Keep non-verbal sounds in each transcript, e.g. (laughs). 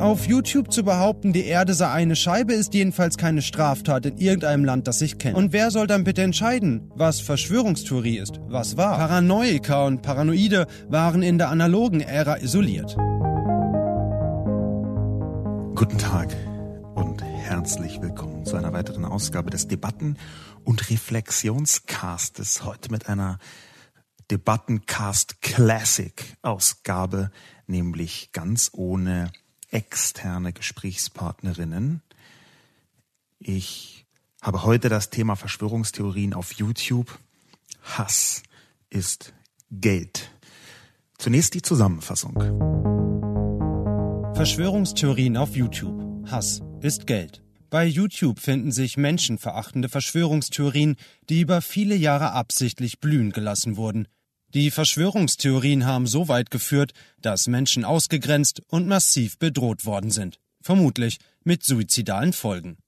Auf YouTube zu behaupten, die Erde sei eine Scheibe, ist jedenfalls keine Straftat in irgendeinem Land, das ich kenne. Und wer soll dann bitte entscheiden, was Verschwörungstheorie ist, was war? Paranoiker und Paranoide waren in der analogen Ära isoliert. Guten Tag und herzlich willkommen zu einer weiteren Ausgabe des Debatten- und Reflexionscastes. Heute mit einer Debattencast Classic Ausgabe, nämlich ganz ohne externe Gesprächspartnerinnen. Ich habe heute das Thema Verschwörungstheorien auf YouTube. Hass ist Geld. Zunächst die Zusammenfassung. Verschwörungstheorien auf YouTube. Hass ist Geld. Bei YouTube finden sich menschenverachtende Verschwörungstheorien, die über viele Jahre absichtlich blühen gelassen wurden. Die Verschwörungstheorien haben so weit geführt, dass Menschen ausgegrenzt und massiv bedroht worden sind. Vermutlich mit suizidalen Folgen.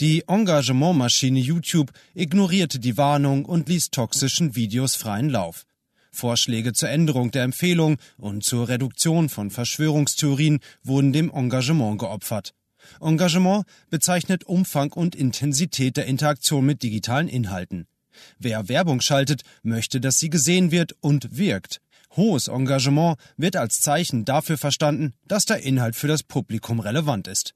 Die Engagementmaschine YouTube ignorierte die Warnung und ließ toxischen Videos freien Lauf. Vorschläge zur Änderung der Empfehlung und zur Reduktion von Verschwörungstheorien wurden dem Engagement geopfert. Engagement bezeichnet Umfang und Intensität der Interaktion mit digitalen Inhalten. Wer Werbung schaltet, möchte, dass sie gesehen wird und wirkt. Hohes Engagement wird als Zeichen dafür verstanden, dass der Inhalt für das Publikum relevant ist.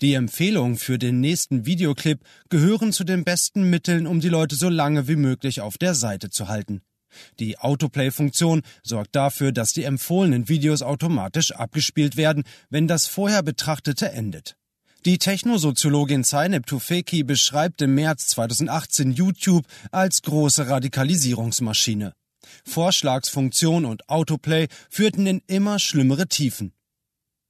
Die Empfehlungen für den nächsten Videoclip gehören zu den besten Mitteln, um die Leute so lange wie möglich auf der Seite zu halten. Die Autoplay-Funktion sorgt dafür, dass die empfohlenen Videos automatisch abgespielt werden, wenn das vorher betrachtete endet. Die Technosoziologin Zeynep Tufekci beschreibt im März 2018 YouTube als große Radikalisierungsmaschine. Vorschlagsfunktion und Autoplay führten in immer schlimmere Tiefen.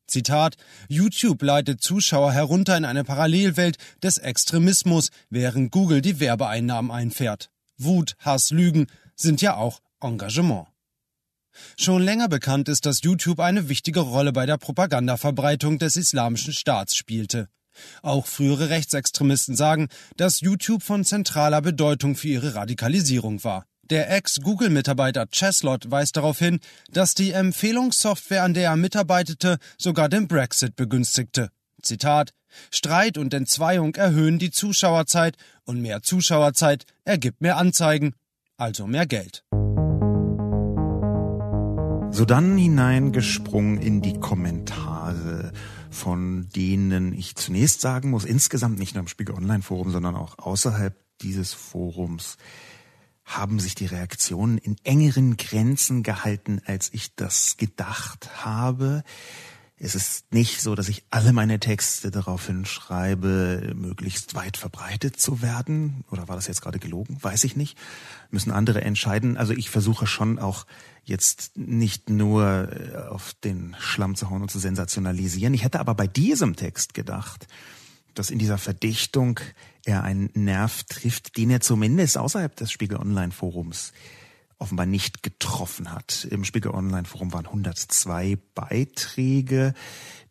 Zitat YouTube leitet Zuschauer herunter in eine Parallelwelt des Extremismus, während Google die Werbeeinnahmen einfährt. Wut, Hass, Lügen sind ja auch Engagement. Schon länger bekannt ist, dass YouTube eine wichtige Rolle bei der Propagandaverbreitung des islamischen Staats spielte. Auch frühere Rechtsextremisten sagen, dass YouTube von zentraler Bedeutung für ihre Radikalisierung war. Der Ex-Google-Mitarbeiter Cheslot weist darauf hin, dass die Empfehlungssoftware, an der er mitarbeitete, sogar den Brexit begünstigte. Zitat Streit und Entzweiung erhöhen die Zuschauerzeit und mehr Zuschauerzeit ergibt mehr Anzeigen, also mehr Geld. So dann hineingesprungen in die Kommentare, von denen ich zunächst sagen muss, insgesamt nicht nur im Spiegel Online Forum, sondern auch außerhalb dieses Forums haben sich die Reaktionen in engeren Grenzen gehalten, als ich das gedacht habe. Es ist nicht so, dass ich alle meine Texte daraufhin schreibe, möglichst weit verbreitet zu werden. Oder war das jetzt gerade gelogen? Weiß ich nicht. Müssen andere entscheiden. Also ich versuche schon auch jetzt nicht nur äh, auf den Schlamm zu hauen und zu sensationalisieren. Ich hätte aber bei diesem Text gedacht, dass in dieser Verdichtung er einen Nerv trifft, den er zumindest außerhalb des Spiegel Online Forums offenbar nicht getroffen hat. Im Spiegel Online Forum waren 102 Beiträge.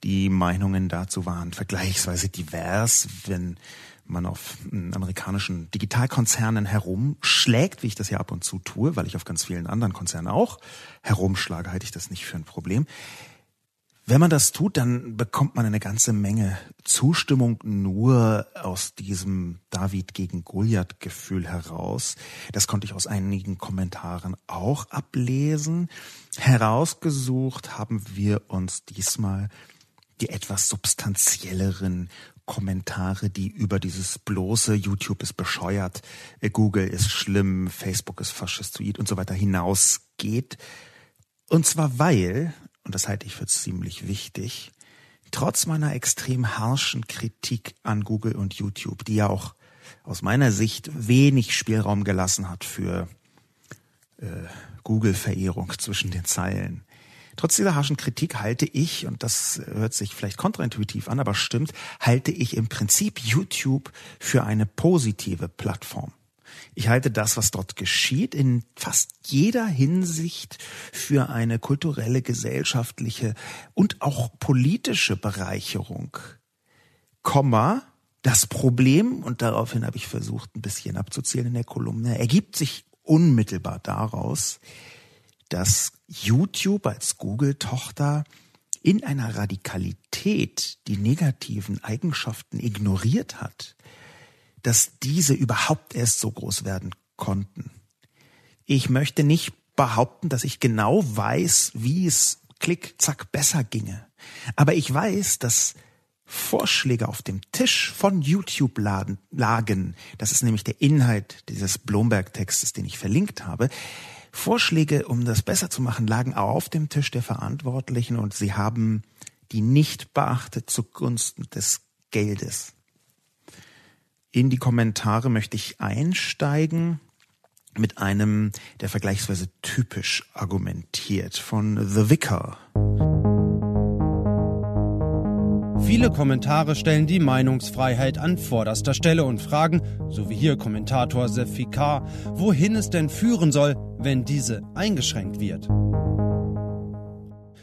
Die Meinungen dazu waren vergleichsweise divers. Wenn man auf amerikanischen Digitalkonzernen herumschlägt, wie ich das ja ab und zu tue, weil ich auf ganz vielen anderen Konzernen auch herumschlage, halte ich das nicht für ein Problem. Wenn man das tut, dann bekommt man eine ganze Menge Zustimmung nur aus diesem David gegen Goliath Gefühl heraus. Das konnte ich aus einigen Kommentaren auch ablesen. Herausgesucht haben wir uns diesmal die etwas substanzielleren Kommentare, die über dieses bloße YouTube ist bescheuert, Google ist schlimm, Facebook ist faschistoid und so weiter hinausgeht. Und zwar weil und das halte ich für ziemlich wichtig, trotz meiner extrem harschen Kritik an Google und YouTube, die ja auch aus meiner Sicht wenig Spielraum gelassen hat für äh, Google-Verehrung zwischen den Zeilen. Trotz dieser harschen Kritik halte ich, und das hört sich vielleicht kontraintuitiv an, aber stimmt, halte ich im Prinzip YouTube für eine positive Plattform. Ich halte das, was dort geschieht, in fast jeder Hinsicht für eine kulturelle, gesellschaftliche und auch politische Bereicherung. Komma, das Problem, und daraufhin habe ich versucht, ein bisschen abzuzählen in der Kolumne, ergibt sich unmittelbar daraus, dass YouTube als Google-Tochter in einer Radikalität die negativen Eigenschaften ignoriert hat, dass diese überhaupt erst so groß werden konnten. Ich möchte nicht behaupten, dass ich genau weiß, wie es klick, zack besser ginge. Aber ich weiß, dass Vorschläge auf dem Tisch von YouTube lagen. Das ist nämlich der Inhalt dieses Blomberg-Textes, den ich verlinkt habe. Vorschläge, um das besser zu machen, lagen auf dem Tisch der Verantwortlichen und sie haben die nicht beachtet zugunsten des Geldes. In die Kommentare möchte ich einsteigen mit einem, der vergleichsweise typisch argumentiert, von The Vicar. Viele Kommentare stellen die Meinungsfreiheit an vorderster Stelle und fragen, so wie hier Kommentator Sefikar, wohin es denn führen soll, wenn diese eingeschränkt wird.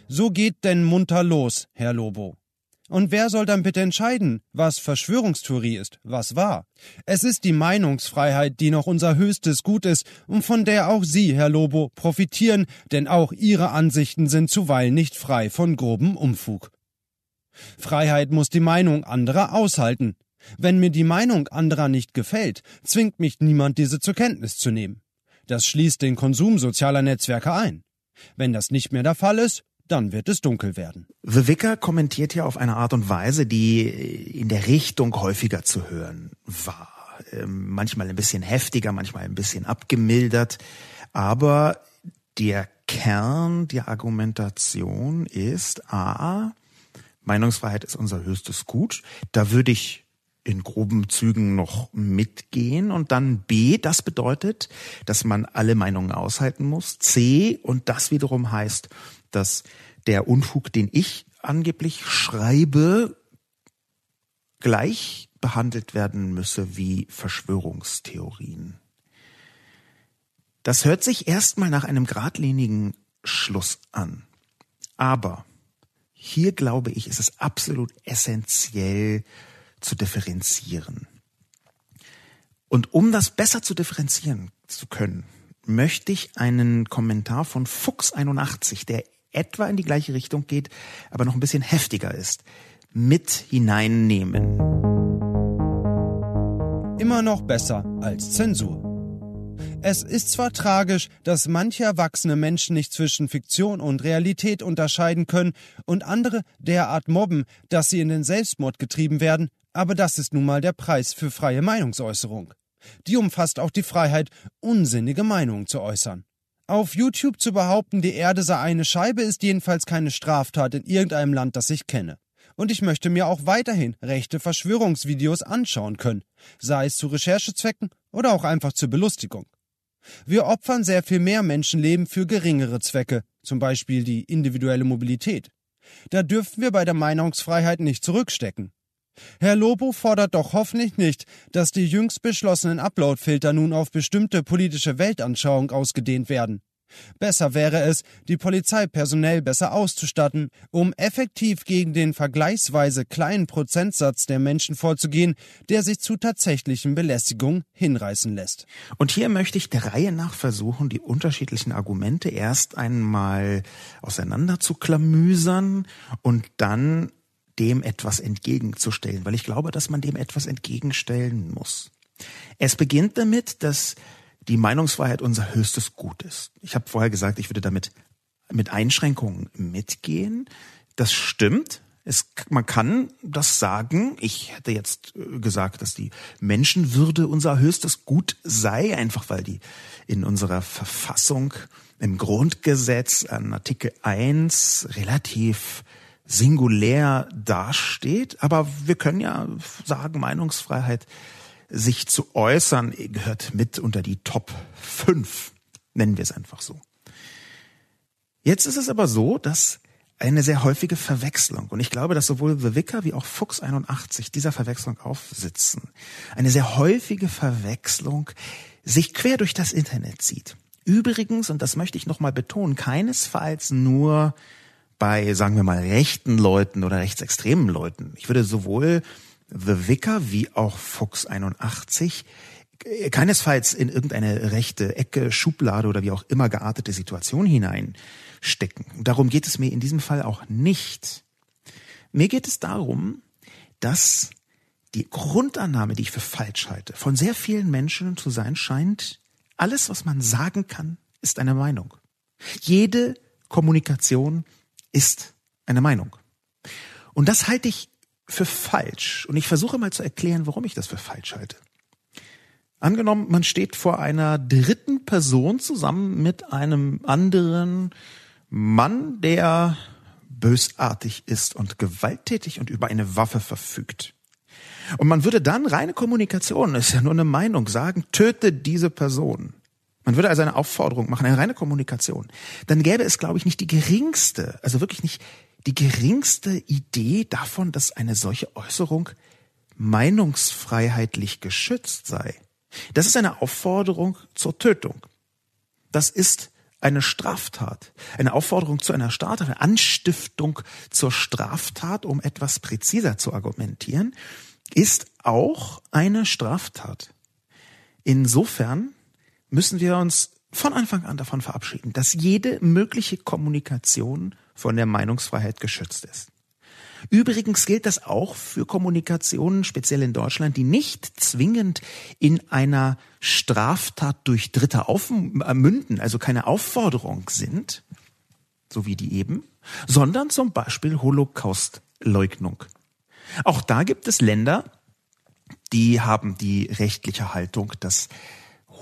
So geht denn munter los, Herr Lobo. Und wer soll dann bitte entscheiden, was Verschwörungstheorie ist, was wahr? Es ist die Meinungsfreiheit, die noch unser höchstes Gut ist und von der auch Sie, Herr Lobo, profitieren, denn auch Ihre Ansichten sind zuweilen nicht frei von grobem Umfug. Freiheit muss die Meinung anderer aushalten. Wenn mir die Meinung anderer nicht gefällt, zwingt mich niemand, diese zur Kenntnis zu nehmen. Das schließt den Konsum sozialer Netzwerke ein. Wenn das nicht mehr der Fall ist, dann wird es dunkel werden. The Vicar kommentiert hier auf eine Art und Weise, die in der Richtung häufiger zu hören war. Ähm, manchmal ein bisschen heftiger, manchmal ein bisschen abgemildert. Aber der Kern der Argumentation ist A, Meinungsfreiheit ist unser höchstes Gut. Da würde ich in groben Zügen noch mitgehen. Und dann B, das bedeutet, dass man alle Meinungen aushalten muss. C, und das wiederum heißt, dass der Unfug, den ich angeblich schreibe, gleich behandelt werden müsse wie Verschwörungstheorien. Das hört sich erstmal nach einem geradlinigen Schluss an. Aber hier glaube ich, ist es absolut essentiell zu differenzieren. Und um das besser zu differenzieren zu können, möchte ich einen Kommentar von Fuchs81, der etwa in die gleiche Richtung geht, aber noch ein bisschen heftiger ist, mit hineinnehmen. Immer noch besser als Zensur. Es ist zwar tragisch, dass manche erwachsene Menschen nicht zwischen Fiktion und Realität unterscheiden können und andere derart mobben, dass sie in den Selbstmord getrieben werden, aber das ist nun mal der Preis für freie Meinungsäußerung. Die umfasst auch die Freiheit, unsinnige Meinungen zu äußern. Auf YouTube zu behaupten, die Erde sei eine Scheibe, ist jedenfalls keine Straftat in irgendeinem Land, das ich kenne. Und ich möchte mir auch weiterhin rechte Verschwörungsvideos anschauen können, sei es zu Recherchezwecken oder auch einfach zur Belustigung. Wir opfern sehr viel mehr Menschenleben für geringere Zwecke, zum Beispiel die individuelle Mobilität. Da dürfen wir bei der Meinungsfreiheit nicht zurückstecken. Herr Lobo fordert doch hoffentlich nicht, dass die jüngst beschlossenen Uploadfilter nun auf bestimmte politische Weltanschauung ausgedehnt werden. Besser wäre es, die Polizei personell besser auszustatten, um effektiv gegen den vergleichsweise kleinen Prozentsatz der Menschen vorzugehen, der sich zu tatsächlichen Belästigungen hinreißen lässt. Und hier möchte ich der Reihe nach versuchen, die unterschiedlichen Argumente erst einmal auseinander zu klamüsern und dann dem etwas entgegenzustellen, weil ich glaube, dass man dem etwas entgegenstellen muss. Es beginnt damit, dass die Meinungsfreiheit unser höchstes Gut ist. Ich habe vorher gesagt, ich würde damit mit Einschränkungen mitgehen. Das stimmt. Es, man kann das sagen. Ich hätte jetzt äh, gesagt, dass die Menschenwürde unser höchstes Gut sei, einfach weil die in unserer Verfassung im Grundgesetz an Artikel 1 relativ singulär dasteht. Aber wir können ja sagen, Meinungsfreiheit sich zu äußern, gehört mit unter die Top 5, nennen wir es einfach so. Jetzt ist es aber so, dass eine sehr häufige Verwechslung, und ich glaube, dass sowohl The Vicar wie auch Fuchs 81 dieser Verwechslung aufsitzen, eine sehr häufige Verwechslung sich quer durch das Internet zieht. Übrigens, und das möchte ich nochmal betonen, keinesfalls nur bei, sagen wir mal, rechten Leuten oder rechtsextremen Leuten. Ich würde sowohl The Vicar wie auch Fox 81 keinesfalls in irgendeine rechte Ecke, Schublade oder wie auch immer geartete Situation hineinstecken. Darum geht es mir in diesem Fall auch nicht. Mir geht es darum, dass die Grundannahme, die ich für falsch halte, von sehr vielen Menschen zu sein scheint, alles, was man sagen kann, ist eine Meinung. Jede Kommunikation ist eine Meinung. Und das halte ich für falsch. Und ich versuche mal zu erklären, warum ich das für falsch halte. Angenommen, man steht vor einer dritten Person zusammen mit einem anderen Mann, der bösartig ist und gewalttätig und über eine Waffe verfügt. Und man würde dann reine Kommunikation, ist ja nur eine Meinung, sagen, töte diese Person. Man würde also eine Aufforderung machen, eine reine Kommunikation. Dann gäbe es, glaube ich, nicht die geringste, also wirklich nicht die geringste Idee davon, dass eine solche Äußerung meinungsfreiheitlich geschützt sei. Das ist eine Aufforderung zur Tötung. Das ist eine Straftat, eine Aufforderung zu einer Straftat, eine Anstiftung zur Straftat, um etwas präziser zu argumentieren, ist auch eine Straftat. Insofern müssen wir uns von Anfang an davon verabschieden, dass jede mögliche Kommunikation von der Meinungsfreiheit geschützt ist. Übrigens gilt das auch für Kommunikationen, speziell in Deutschland, die nicht zwingend in einer Straftat durch Dritte aufmünden, also keine Aufforderung sind, so wie die eben, sondern zum Beispiel Holocaustleugnung. Auch da gibt es Länder, die haben die rechtliche Haltung, dass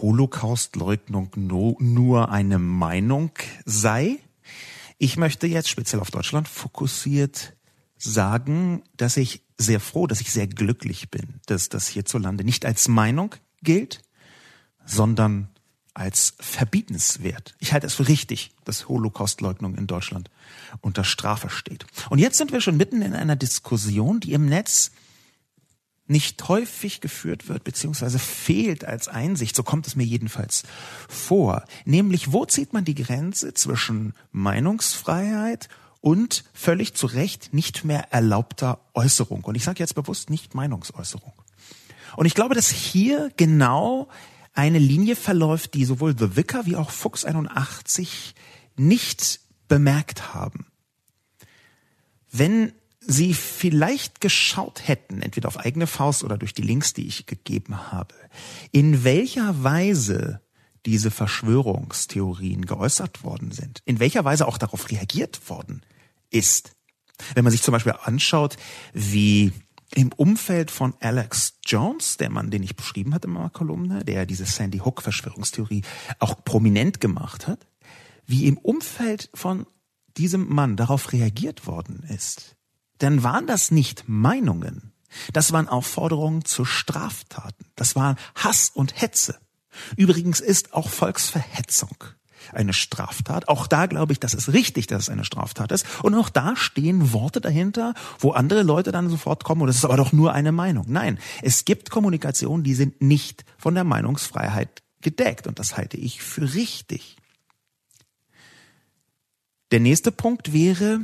Holocaustleugnung nur eine Meinung sei. Ich möchte jetzt speziell auf Deutschland fokussiert sagen, dass ich sehr froh, dass ich sehr glücklich bin, dass das hierzulande nicht als Meinung gilt, sondern als verbietenswert. Ich halte es für richtig, dass Holocaustleugnung in Deutschland unter Strafe steht. Und jetzt sind wir schon mitten in einer Diskussion, die im Netz nicht häufig geführt wird, beziehungsweise fehlt als Einsicht, so kommt es mir jedenfalls vor. Nämlich, wo zieht man die Grenze zwischen Meinungsfreiheit und völlig zu Recht nicht mehr erlaubter Äußerung. Und ich sage jetzt bewusst nicht Meinungsäußerung. Und ich glaube, dass hier genau eine Linie verläuft, die sowohl The Vicar wie auch Fuchs 81 nicht bemerkt haben. Wenn Sie vielleicht geschaut hätten, entweder auf eigene Faust oder durch die Links, die ich gegeben habe, in welcher Weise diese Verschwörungstheorien geäußert worden sind, in welcher Weise auch darauf reagiert worden ist. Wenn man sich zum Beispiel anschaut, wie im Umfeld von Alex Jones, der Mann, den ich beschrieben hatte in meiner Kolumne, der diese Sandy Hook Verschwörungstheorie auch prominent gemacht hat, wie im Umfeld von diesem Mann darauf reagiert worden ist, dann waren das nicht Meinungen. Das waren Aufforderungen zu Straftaten. Das war Hass und Hetze. Übrigens ist auch Volksverhetzung eine Straftat. Auch da glaube ich, das ist richtig, dass es eine Straftat ist. Und auch da stehen Worte dahinter, wo andere Leute dann sofort kommen, und das ist aber doch nur eine Meinung. Nein, es gibt Kommunikationen, die sind nicht von der Meinungsfreiheit gedeckt. Und das halte ich für richtig. Der nächste Punkt wäre,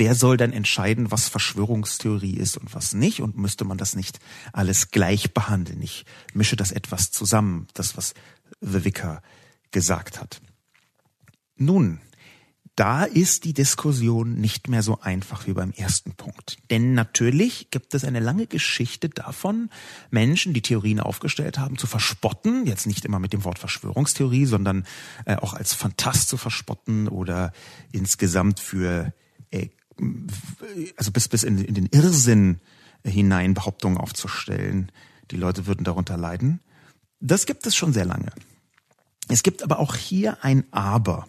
wer soll dann entscheiden, was Verschwörungstheorie ist und was nicht? Und müsste man das nicht alles gleich behandeln? Ich mische das etwas zusammen, das, was The Vicar gesagt hat. Nun, da ist die Diskussion nicht mehr so einfach wie beim ersten Punkt. Denn natürlich gibt es eine lange Geschichte davon, Menschen, die Theorien aufgestellt haben, zu verspotten. Jetzt nicht immer mit dem Wort Verschwörungstheorie, sondern äh, auch als Fantast zu verspotten oder insgesamt für, äh, also bis, bis in, in den Irrsinn hinein Behauptungen aufzustellen. Die Leute würden darunter leiden. Das gibt es schon sehr lange. Es gibt aber auch hier ein Aber.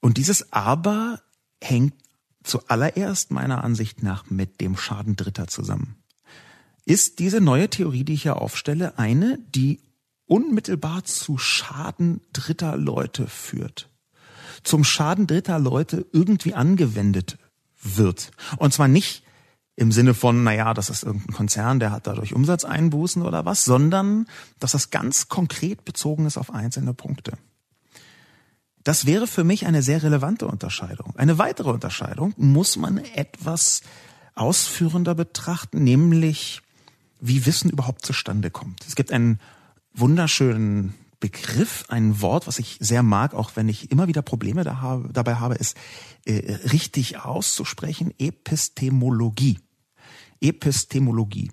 Und dieses Aber hängt zuallererst meiner Ansicht nach mit dem Schaden Dritter zusammen. Ist diese neue Theorie, die ich hier aufstelle, eine, die unmittelbar zu Schaden dritter Leute führt? Zum Schaden dritter Leute irgendwie angewendet wird. Und zwar nicht im Sinne von, naja, das ist irgendein Konzern, der hat dadurch Umsatzeinbußen oder was, sondern dass das ganz konkret bezogen ist auf einzelne Punkte. Das wäre für mich eine sehr relevante Unterscheidung. Eine weitere Unterscheidung muss man etwas ausführender betrachten, nämlich wie Wissen überhaupt zustande kommt. Es gibt einen wunderschönen Begriff, ein Wort, was ich sehr mag, auch wenn ich immer wieder Probleme da habe, dabei habe, ist äh, richtig auszusprechen, Epistemologie. Epistemologie.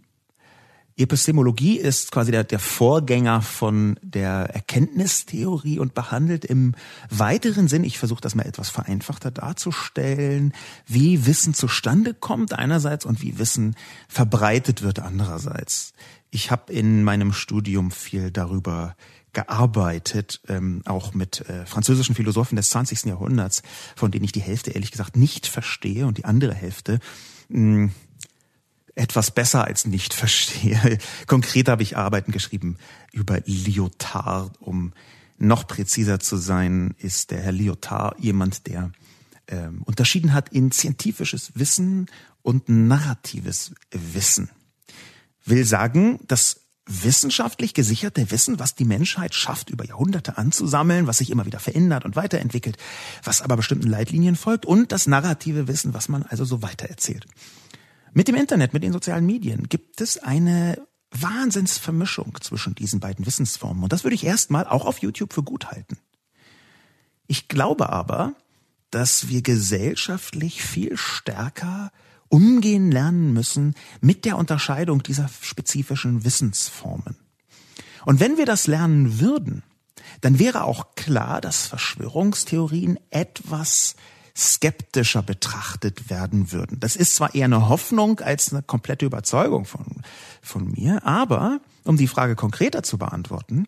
Epistemologie ist quasi der, der Vorgänger von der Erkenntnistheorie und behandelt im weiteren Sinn, ich versuche das mal etwas vereinfachter darzustellen, wie Wissen zustande kommt einerseits und wie Wissen verbreitet wird andererseits. Ich habe in meinem Studium viel darüber gearbeitet, ähm, auch mit äh, französischen Philosophen des 20. Jahrhunderts, von denen ich die Hälfte ehrlich gesagt nicht verstehe und die andere Hälfte mh, hm, etwas besser als nicht (laughs) verstehe. Konkret habe ich Arbeiten geschrieben über Lyotard. Um noch präziser zu sein, ist der Herr Lyotard jemand, der ähm, unterschieden hat in scientifisches Wissen und narratives Wissen. Will sagen, dass wissenschaftlich gesicherte Wissen, was die Menschheit schafft, über Jahrhunderte anzusammeln, was sich immer wieder verändert und weiterentwickelt, was aber bestimmten Leitlinien folgt und das narrative Wissen, was man also so weitererzählt. Mit dem Internet, mit den sozialen Medien gibt es eine Wahnsinnsvermischung zwischen diesen beiden Wissensformen. Und das würde ich erstmal auch auf YouTube für gut halten. Ich glaube aber, dass wir gesellschaftlich viel stärker umgehen lernen müssen mit der Unterscheidung dieser spezifischen Wissensformen. Und wenn wir das lernen würden, dann wäre auch klar, dass Verschwörungstheorien etwas skeptischer betrachtet werden würden. Das ist zwar eher eine Hoffnung als eine komplette Überzeugung von, von mir, aber um die Frage konkreter zu beantworten,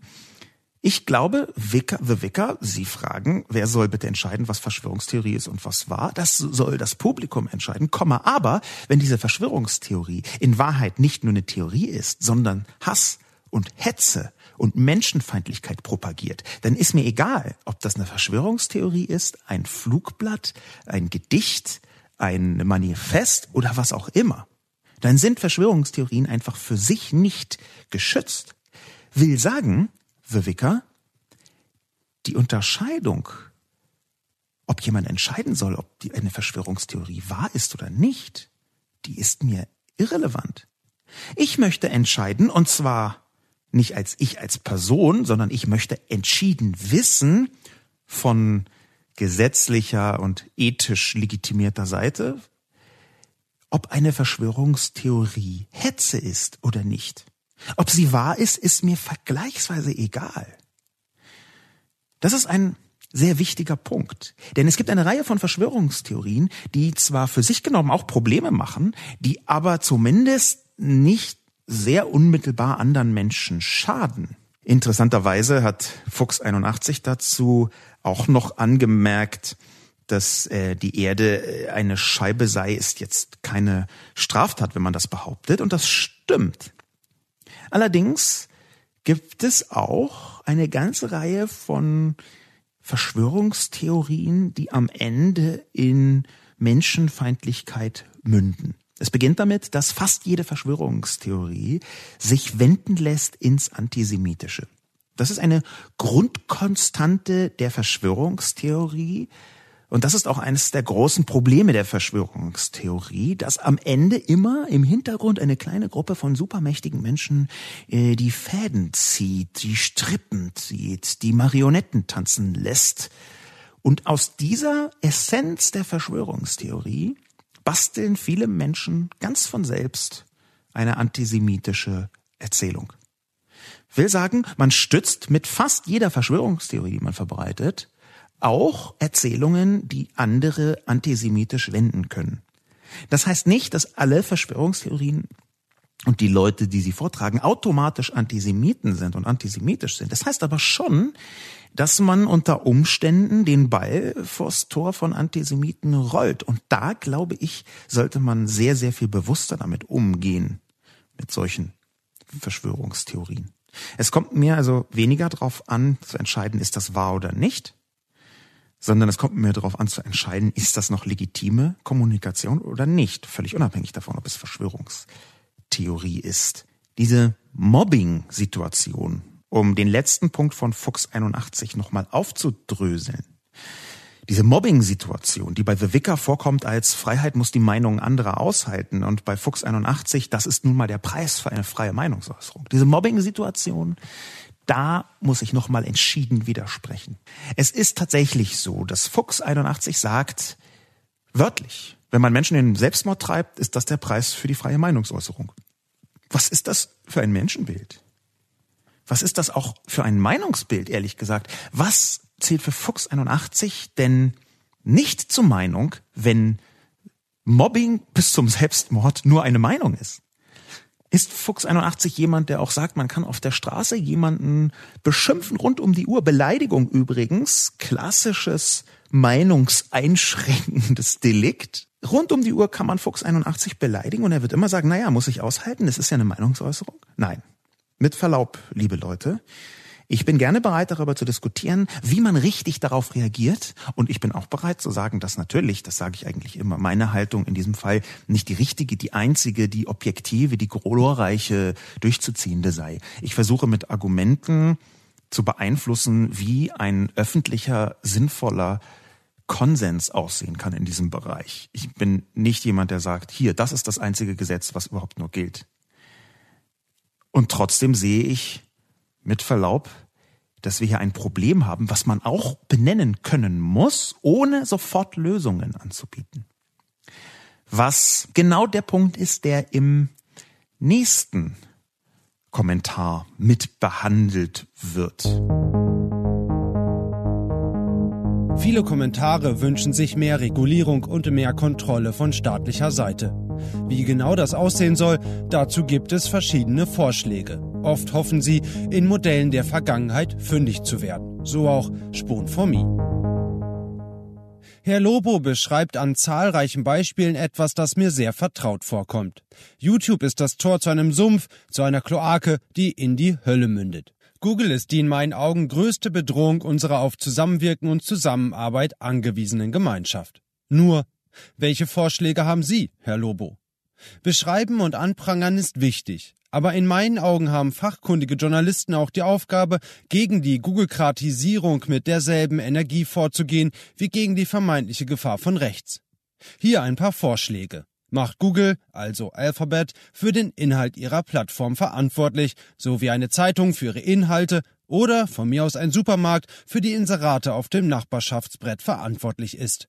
ich glaube, Vicar, The Vicar, Sie fragen, wer soll bitte entscheiden, was Verschwörungstheorie ist und was war? Das soll das Publikum entscheiden, Komma. Aber wenn diese Verschwörungstheorie in Wahrheit nicht nur eine Theorie ist, sondern Hass und Hetze und Menschenfeindlichkeit propagiert, dann ist mir egal, ob das eine Verschwörungstheorie ist, ein Flugblatt, ein Gedicht, ein Manifest oder was auch immer. Dann sind Verschwörungstheorien einfach für sich nicht geschützt. Will sagen, The Vicar, die Unterscheidung, ob jemand entscheiden soll, ob die eine Verschwörungstheorie wahr ist oder nicht, die ist mir irrelevant. Ich möchte entscheiden, und zwar nicht als ich als Person, sondern ich möchte entschieden wissen von gesetzlicher und ethisch legitimierter Seite, ob eine Verschwörungstheorie Hetze ist oder nicht. Ob sie wahr ist, ist mir vergleichsweise egal. Das ist ein sehr wichtiger Punkt. Denn es gibt eine Reihe von Verschwörungstheorien, die zwar für sich genommen auch Probleme machen, die aber zumindest nicht sehr unmittelbar anderen Menschen schaden. Interessanterweise hat Fuchs 81 dazu auch noch angemerkt, dass äh, die Erde äh, eine Scheibe sei, ist jetzt keine Straftat, wenn man das behauptet. Und das stimmt. Allerdings gibt es auch eine ganze Reihe von Verschwörungstheorien, die am Ende in Menschenfeindlichkeit münden. Es beginnt damit, dass fast jede Verschwörungstheorie sich wenden lässt ins Antisemitische. Das ist eine Grundkonstante der Verschwörungstheorie, und das ist auch eines der großen Probleme der Verschwörungstheorie, dass am Ende immer im Hintergrund eine kleine Gruppe von supermächtigen Menschen äh, die Fäden zieht, die Strippen zieht, die Marionetten tanzen lässt. Und aus dieser Essenz der Verschwörungstheorie basteln viele Menschen ganz von selbst eine antisemitische Erzählung. Will sagen, man stützt mit fast jeder Verschwörungstheorie, die man verbreitet, auch Erzählungen, die andere antisemitisch wenden können. Das heißt nicht, dass alle Verschwörungstheorien und die Leute, die sie vortragen, automatisch Antisemiten sind und antisemitisch sind. Das heißt aber schon, dass man unter Umständen den Ball vors Tor von Antisemiten rollt. Und da, glaube ich, sollte man sehr, sehr viel bewusster damit umgehen, mit solchen Verschwörungstheorien. Es kommt mir also weniger darauf an, zu entscheiden, ist das wahr oder nicht, sondern es kommt mir darauf an zu entscheiden, ist das noch legitime Kommunikation oder nicht, völlig unabhängig davon, ob es Verschwörungstheorie ist. Diese Mobbing-Situation, um den letzten Punkt von Fuchs 81 nochmal aufzudröseln, diese Mobbing-Situation, die bei The Vicar vorkommt als Freiheit muss die Meinung anderer aushalten und bei Fuchs 81, das ist nun mal der Preis für eine freie Meinungsäußerung. Diese Mobbing-Situation, da muss ich nochmal entschieden widersprechen. Es ist tatsächlich so, dass Fuchs 81 sagt, wörtlich, wenn man Menschen in Selbstmord treibt, ist das der Preis für die freie Meinungsäußerung. Was ist das für ein Menschenbild? Was ist das auch für ein Meinungsbild, ehrlich gesagt? Was zählt für Fuchs 81 denn nicht zur Meinung, wenn Mobbing bis zum Selbstmord nur eine Meinung ist? Ist Fuchs 81 jemand, der auch sagt, man kann auf der Straße jemanden beschimpfen rund um die Uhr? Beleidigung übrigens, klassisches meinungseinschränkendes Delikt. Rund um die Uhr kann man Fuchs 81 beleidigen und er wird immer sagen, naja, muss ich aushalten, das ist ja eine Meinungsäußerung. Nein. Mit Verlaub, liebe Leute, ich bin gerne bereit, darüber zu diskutieren, wie man richtig darauf reagiert. Und ich bin auch bereit zu sagen, dass natürlich, das sage ich eigentlich immer, meine Haltung in diesem Fall nicht die richtige, die einzige, die objektive, die glorreiche, durchzuziehende sei. Ich versuche mit Argumenten zu beeinflussen, wie ein öffentlicher, sinnvoller Konsens aussehen kann in diesem Bereich. Ich bin nicht jemand, der sagt, hier, das ist das einzige Gesetz, was überhaupt nur gilt. Und trotzdem sehe ich mit Verlaub, dass wir hier ein Problem haben, was man auch benennen können muss, ohne sofort Lösungen anzubieten. Was genau der Punkt ist, der im nächsten Kommentar mit behandelt wird. Viele Kommentare wünschen sich mehr Regulierung und mehr Kontrolle von staatlicher Seite. Wie genau das aussehen soll, dazu gibt es verschiedene Vorschläge. Oft hoffen sie, in Modellen der Vergangenheit fündig zu werden. So auch Spon for Me. Herr Lobo beschreibt an zahlreichen Beispielen etwas, das mir sehr vertraut vorkommt. YouTube ist das Tor zu einem Sumpf, zu einer Kloake, die in die Hölle mündet. Google ist die in meinen Augen größte Bedrohung unserer auf Zusammenwirken und Zusammenarbeit angewiesenen Gemeinschaft. Nur, welche Vorschläge haben Sie, Herr Lobo? Beschreiben und anprangern ist wichtig, aber in meinen Augen haben fachkundige Journalisten auch die Aufgabe, gegen die Google-Kratisierung mit derselben Energie vorzugehen wie gegen die vermeintliche Gefahr von rechts. Hier ein paar Vorschläge. Macht Google, also Alphabet, für den Inhalt ihrer Plattform verantwortlich, so wie eine Zeitung für ihre Inhalte oder von mir aus ein Supermarkt für die Inserate auf dem Nachbarschaftsbrett verantwortlich ist.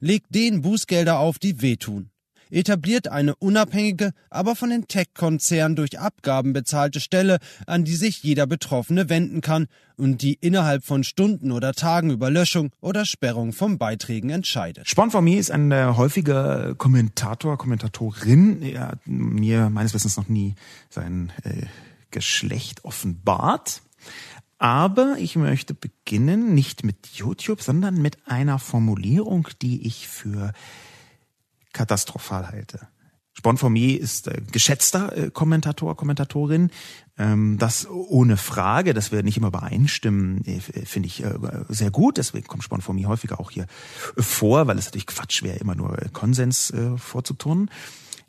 Legt den Bußgelder auf, die wehtun etabliert eine unabhängige, aber von den Tech-Konzernen durch Abgaben bezahlte Stelle, an die sich jeder Betroffene wenden kann und die innerhalb von Stunden oder Tagen über Löschung oder Sperrung von Beiträgen entscheidet. Spon for Me ist ein äh, häufiger Kommentator, Kommentatorin. Er hat mir meines Wissens noch nie sein äh, Geschlecht offenbart. Aber ich möchte beginnen nicht mit YouTube, sondern mit einer Formulierung, die ich für katastrophal halte. Spon for Me ist äh, geschätzter äh, Kommentator, Kommentatorin. Ähm, das ohne Frage, dass wir nicht immer übereinstimmen, äh, finde ich äh, sehr gut. Deswegen kommt Spon for Me häufiger auch hier äh, vor, weil es natürlich Quatsch wäre, immer nur äh, Konsens äh, vorzuturnen.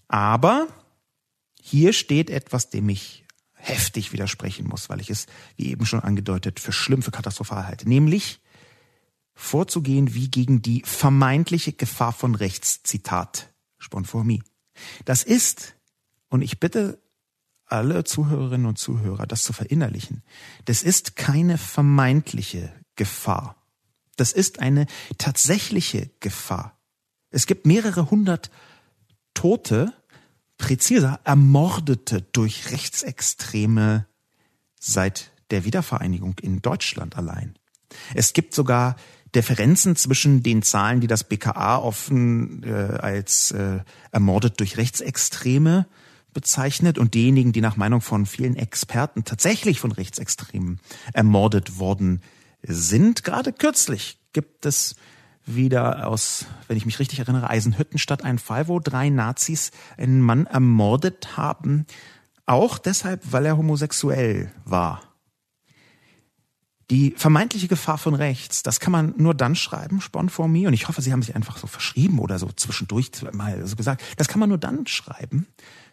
Aber hier steht etwas, dem ich heftig widersprechen muss, weil ich es, wie eben schon angedeutet, für schlimm, für katastrophal halte. Nämlich vorzugehen wie gegen die vermeintliche Gefahr von rechts. Zitat Sponformie. Das ist, und ich bitte alle Zuhörerinnen und Zuhörer, das zu verinnerlichen, das ist keine vermeintliche Gefahr. Das ist eine tatsächliche Gefahr. Es gibt mehrere hundert Tote, präziser Ermordete durch Rechtsextreme seit der Wiedervereinigung in Deutschland allein. Es gibt sogar Differenzen zwischen den Zahlen, die das BKA offen äh, als äh, ermordet durch Rechtsextreme bezeichnet und diejenigen, die nach Meinung von vielen Experten tatsächlich von Rechtsextremen ermordet worden sind. Gerade kürzlich gibt es wieder aus, wenn ich mich richtig erinnere, Eisenhüttenstadt einen Fall, wo drei Nazis einen Mann ermordet haben, auch deshalb, weil er homosexuell war. Die vermeintliche Gefahr von rechts, das kann man nur dann schreiben, Spon for me, und ich hoffe, Sie haben sich einfach so verschrieben oder so zwischendurch mal so gesagt, das kann man nur dann schreiben,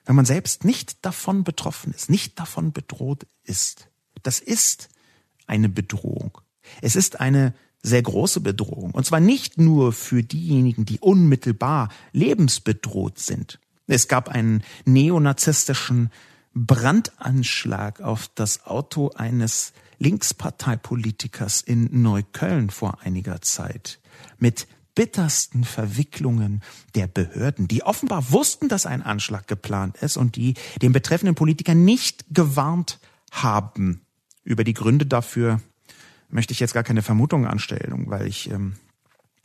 wenn man selbst nicht davon betroffen ist, nicht davon bedroht ist. Das ist eine Bedrohung. Es ist eine sehr große Bedrohung. Und zwar nicht nur für diejenigen, die unmittelbar lebensbedroht sind. Es gab einen neonazistischen Brandanschlag auf das Auto eines Linksparteipolitikers in Neukölln vor einiger Zeit mit bittersten Verwicklungen der Behörden, die offenbar wussten, dass ein Anschlag geplant ist und die den betreffenden Politiker nicht gewarnt haben. Über die Gründe dafür möchte ich jetzt gar keine Vermutungen anstellen, weil ich ähm,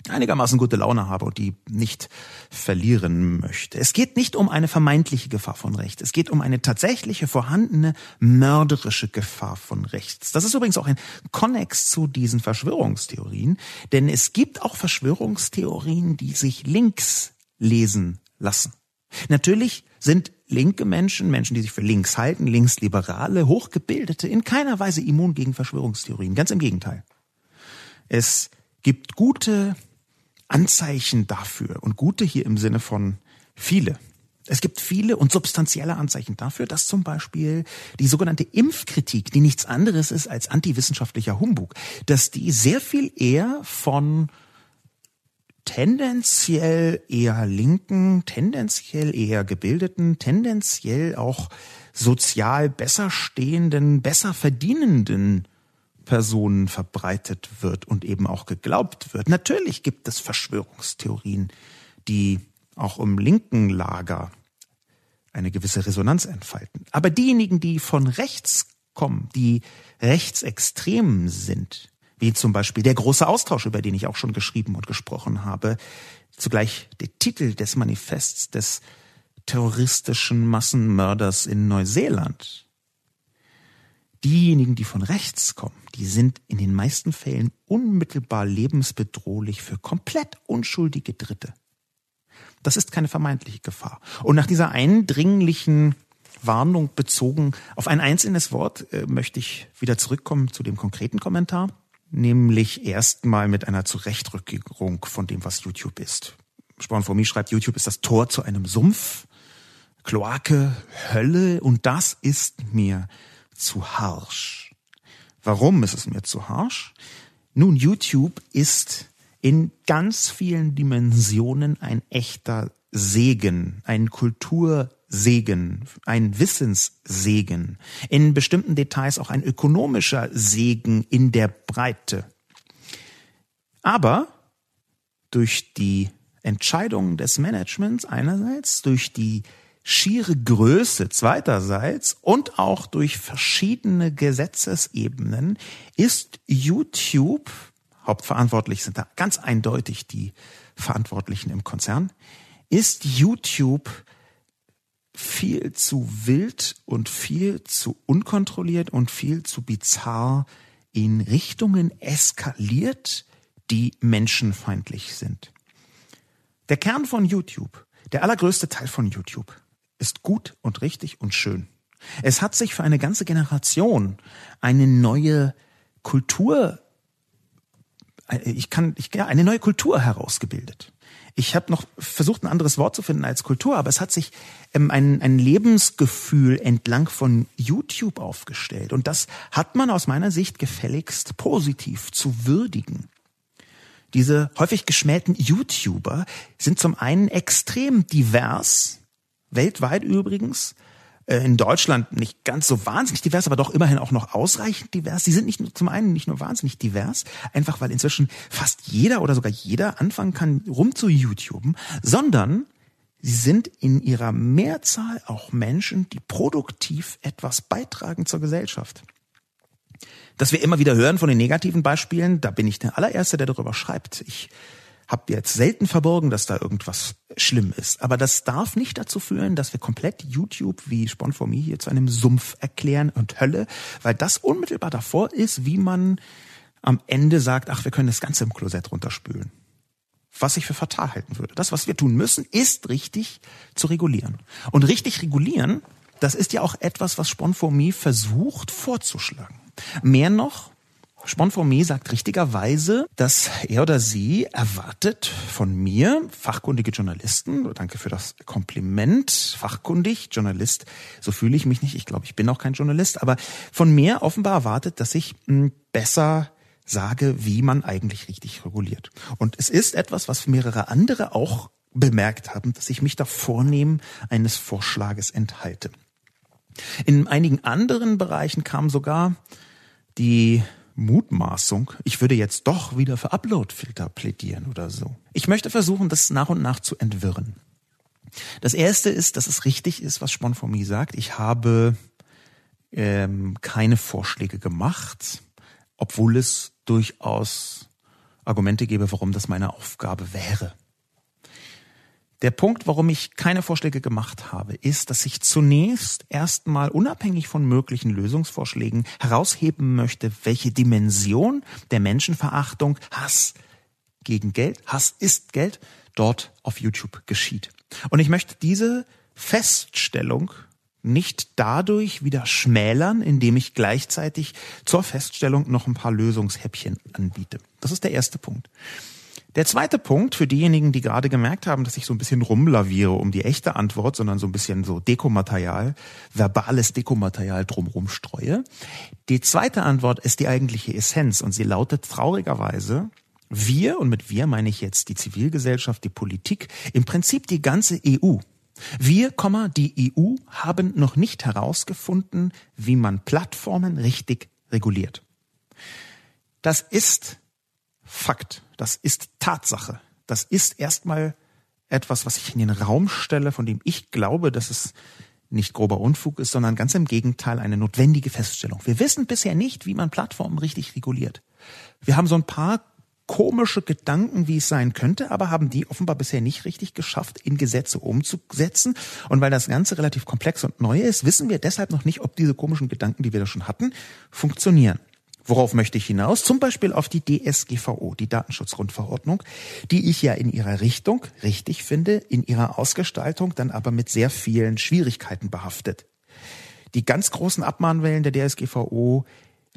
einigermaßen gute Laune habe und die nicht verlieren möchte. Es geht nicht um eine vermeintliche Gefahr von rechts. Es geht um eine tatsächliche vorhandene mörderische Gefahr von rechts. Das ist übrigens auch ein Konnex zu diesen Verschwörungstheorien, denn es gibt auch Verschwörungstheorien, die sich links lesen lassen. Natürlich sind linke Menschen, Menschen, die sich für links halten, linksliberale, hochgebildete, in keiner Weise immun gegen Verschwörungstheorien. Ganz im Gegenteil. Es gibt gute Anzeichen dafür und gute hier im Sinne von viele. Es gibt viele und substanzielle Anzeichen dafür, dass zum Beispiel die sogenannte Impfkritik, die nichts anderes ist als antiwissenschaftlicher Humbug, dass die sehr viel eher von tendenziell eher linken, tendenziell eher gebildeten, tendenziell auch sozial besser stehenden, besser verdienenden Personen verbreitet wird und eben auch geglaubt wird. Natürlich gibt es Verschwörungstheorien, die auch im linken Lager eine gewisse Resonanz entfalten. Aber diejenigen, die von rechts kommen, die rechtsextrem sind, wie zum Beispiel der große Austausch, über den ich auch schon geschrieben und gesprochen habe, zugleich der Titel des Manifests des terroristischen Massenmörders in Neuseeland, Diejenigen, die von rechts kommen, die sind in den meisten Fällen unmittelbar lebensbedrohlich für komplett unschuldige Dritte. Das ist keine vermeintliche Gefahr. Und nach dieser eindringlichen Warnung bezogen auf ein einzelnes Wort äh, möchte ich wieder zurückkommen zu dem konkreten Kommentar, nämlich erstmal mit einer Zurechtrückung von dem, was YouTube ist. Sporn for Me schreibt, YouTube ist das Tor zu einem Sumpf, Kloake, Hölle und das ist mir zu harsch. Warum ist es mir zu harsch? Nun, YouTube ist in ganz vielen Dimensionen ein echter Segen, ein Kultursegen, ein Wissenssegen, in bestimmten Details auch ein ökonomischer Segen in der Breite. Aber durch die Entscheidungen des Managements einerseits, durch die schiere Größe zweiterseits und auch durch verschiedene Gesetzesebenen ist YouTube, hauptverantwortlich sind da ganz eindeutig die Verantwortlichen im Konzern, ist YouTube viel zu wild und viel zu unkontrolliert und viel zu bizarr in Richtungen eskaliert, die menschenfeindlich sind. Der Kern von YouTube, der allergrößte Teil von YouTube, ist gut und richtig und schön. Es hat sich für eine ganze Generation eine neue Kultur, ich kann, ich, ja, eine neue Kultur herausgebildet. Ich habe noch versucht, ein anderes Wort zu finden als Kultur, aber es hat sich ähm, ein, ein Lebensgefühl entlang von YouTube aufgestellt. Und das hat man aus meiner Sicht gefälligst positiv zu würdigen. Diese häufig geschmähten YouTuber sind zum einen extrem divers, weltweit übrigens, äh, in Deutschland nicht ganz so wahnsinnig divers, aber doch immerhin auch noch ausreichend divers. Sie sind nicht nur, zum einen nicht nur wahnsinnig divers, einfach weil inzwischen fast jeder oder sogar jeder anfangen kann, rum zu YouTuben, sondern sie sind in ihrer Mehrzahl auch Menschen, die produktiv etwas beitragen zur Gesellschaft. Dass wir immer wieder hören von den negativen Beispielen, da bin ich der allererste, der darüber schreibt. Ich habe jetzt selten verborgen, dass da irgendwas schlimm ist. Aber das darf nicht dazu führen, dass wir komplett YouTube wie Spon for Me hier zu einem Sumpf erklären und Hölle, weil das unmittelbar davor ist, wie man am Ende sagt, ach, wir können das Ganze im Klosett runterspülen. Was ich für fatal halten würde. Das, was wir tun müssen, ist richtig zu regulieren. Und richtig regulieren, das ist ja auch etwas, was Spon for Me versucht vorzuschlagen. Mehr noch, Sponformé sagt richtigerweise, dass er oder sie erwartet von mir, fachkundige Journalisten, danke für das Kompliment, fachkundig, Journalist, so fühle ich mich nicht, ich glaube, ich bin auch kein Journalist, aber von mir offenbar erwartet, dass ich hm, besser sage, wie man eigentlich richtig reguliert. Und es ist etwas, was mehrere andere auch bemerkt haben, dass ich mich da vornehm eines Vorschlages enthalte. In einigen anderen Bereichen kam sogar die Mutmaßung, ich würde jetzt doch wieder für Uploadfilter plädieren oder so. Ich möchte versuchen, das nach und nach zu entwirren. Das erste ist, dass es richtig ist, was Sponformie sagt. Ich habe ähm, keine Vorschläge gemacht, obwohl es durchaus Argumente gäbe, warum das meine Aufgabe wäre. Der Punkt, warum ich keine Vorschläge gemacht habe, ist, dass ich zunächst erstmal unabhängig von möglichen Lösungsvorschlägen herausheben möchte, welche Dimension der Menschenverachtung, Hass gegen Geld, Hass ist Geld, dort auf YouTube geschieht. Und ich möchte diese Feststellung nicht dadurch wieder schmälern, indem ich gleichzeitig zur Feststellung noch ein paar Lösungshäppchen anbiete. Das ist der erste Punkt. Der zweite Punkt für diejenigen, die gerade gemerkt haben, dass ich so ein bisschen rumlaviere um die echte Antwort, sondern so ein bisschen so Dekomaterial, verbales Dekomaterial drumherum streue. Die zweite Antwort ist die eigentliche Essenz und sie lautet traurigerweise, wir, und mit wir meine ich jetzt die Zivilgesellschaft, die Politik, im Prinzip die ganze EU. Wir, die EU, haben noch nicht herausgefunden, wie man Plattformen richtig reguliert. Das ist Fakt. Das ist Tatsache. Das ist erstmal etwas, was ich in den Raum stelle, von dem ich glaube, dass es nicht grober Unfug ist, sondern ganz im Gegenteil eine notwendige Feststellung. Wir wissen bisher nicht, wie man Plattformen richtig reguliert. Wir haben so ein paar komische Gedanken, wie es sein könnte, aber haben die offenbar bisher nicht richtig geschafft, in Gesetze umzusetzen. Und weil das Ganze relativ komplex und neu ist, wissen wir deshalb noch nicht, ob diese komischen Gedanken, die wir da schon hatten, funktionieren. Worauf möchte ich hinaus? Zum Beispiel auf die DSGVO, die Datenschutzgrundverordnung, die ich ja in ihrer Richtung richtig finde, in ihrer Ausgestaltung dann aber mit sehr vielen Schwierigkeiten behaftet. Die ganz großen Abmahnwellen der DSGVO,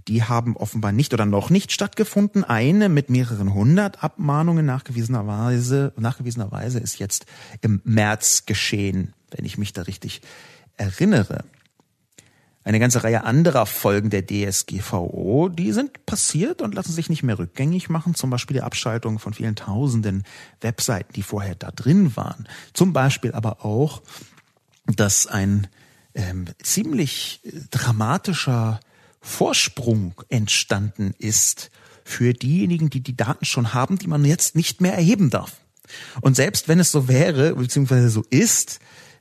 die haben offenbar nicht oder noch nicht stattgefunden. Eine mit mehreren hundert Abmahnungen nachgewiesenerweise, nachgewiesenerweise ist jetzt im März geschehen, wenn ich mich da richtig erinnere eine ganze Reihe anderer Folgen der DSGVO, die sind passiert und lassen sich nicht mehr rückgängig machen. Zum Beispiel die Abschaltung von vielen tausenden Webseiten, die vorher da drin waren. Zum Beispiel aber auch, dass ein ähm, ziemlich dramatischer Vorsprung entstanden ist für diejenigen, die die Daten schon haben, die man jetzt nicht mehr erheben darf. Und selbst wenn es so wäre, beziehungsweise so ist,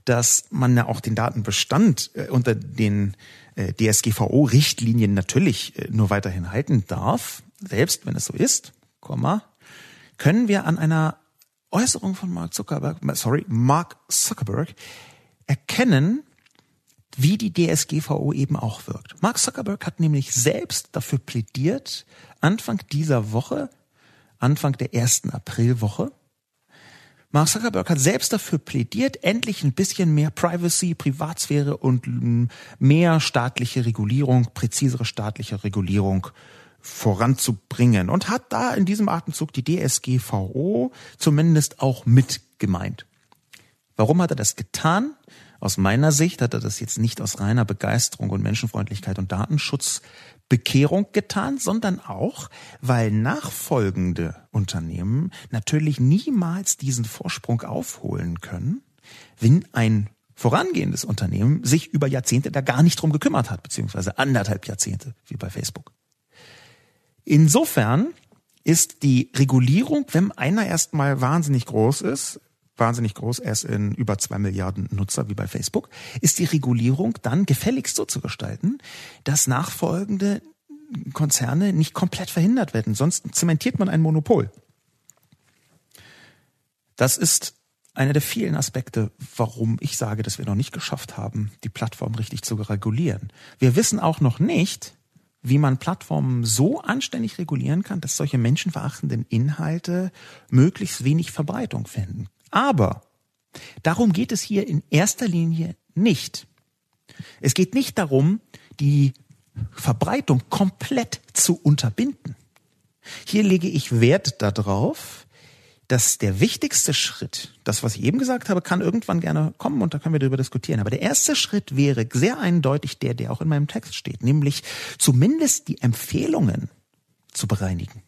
dass man ja auch den Datenbestand äh, unter den äh, DSGVO-Richtlinien natürlich äh, nur weiterhin halten darf, selbst wenn es so ist, können wir an einer Äußerung von Mark Zuckerberg, sorry, Mark Zuckerberg erkennen, wie die DSGVO eben auch wirkt. Mark Zuckerberg hat nämlich selbst dafür plädiert, Anfang dieser Woche, Anfang der ersten Aprilwoche, Mark Zuckerberg hat selbst dafür plädiert, endlich ein bisschen mehr Privacy, Privatsphäre und mehr staatliche Regulierung, präzisere staatliche Regulierung voranzubringen und hat da in diesem Atemzug die DSGVO zumindest auch mit gemeint. Warum hat er das getan? Aus meiner Sicht hat er das jetzt nicht aus reiner Begeisterung und Menschenfreundlichkeit und Datenschutz Bekehrung getan, sondern auch, weil nachfolgende Unternehmen natürlich niemals diesen Vorsprung aufholen können, wenn ein vorangehendes Unternehmen sich über Jahrzehnte da gar nicht drum gekümmert hat, beziehungsweise anderthalb Jahrzehnte, wie bei Facebook. Insofern ist die Regulierung, wenn einer erstmal wahnsinnig groß ist, wahnsinnig groß, er ist in über zwei Milliarden Nutzer wie bei Facebook, ist die Regulierung dann gefälligst so zu gestalten, dass nachfolgende Konzerne nicht komplett verhindert werden. Sonst zementiert man ein Monopol. Das ist einer der vielen Aspekte, warum ich sage, dass wir noch nicht geschafft haben, die Plattform richtig zu regulieren. Wir wissen auch noch nicht, wie man Plattformen so anständig regulieren kann, dass solche menschenverachtenden Inhalte möglichst wenig Verbreitung finden. Aber darum geht es hier in erster Linie nicht. Es geht nicht darum, die Verbreitung komplett zu unterbinden. Hier lege ich Wert darauf, dass der wichtigste Schritt, das, was ich eben gesagt habe, kann irgendwann gerne kommen und da können wir darüber diskutieren. Aber der erste Schritt wäre sehr eindeutig der, der auch in meinem Text steht, nämlich zumindest die Empfehlungen zu bereinigen.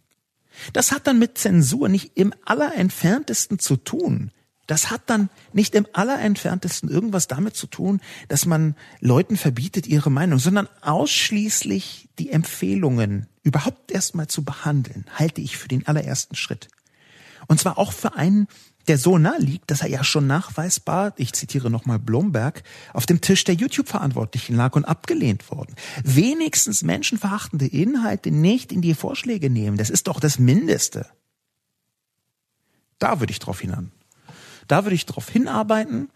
Das hat dann mit Zensur nicht im allerentferntesten zu tun. Das hat dann nicht im allerentferntesten irgendwas damit zu tun, dass man Leuten verbietet ihre Meinung, sondern ausschließlich die Empfehlungen überhaupt erstmal zu behandeln, halte ich für den allerersten Schritt. Und zwar auch für einen, der so nah liegt, dass er ja schon nachweisbar, ich zitiere nochmal Blomberg, auf dem Tisch der YouTube-Verantwortlichen lag und abgelehnt worden. Wenigstens menschenverachtende Inhalte nicht in die Vorschläge nehmen, das ist doch das Mindeste. Da würde ich drauf hinan. Da würde ich drauf hinarbeiten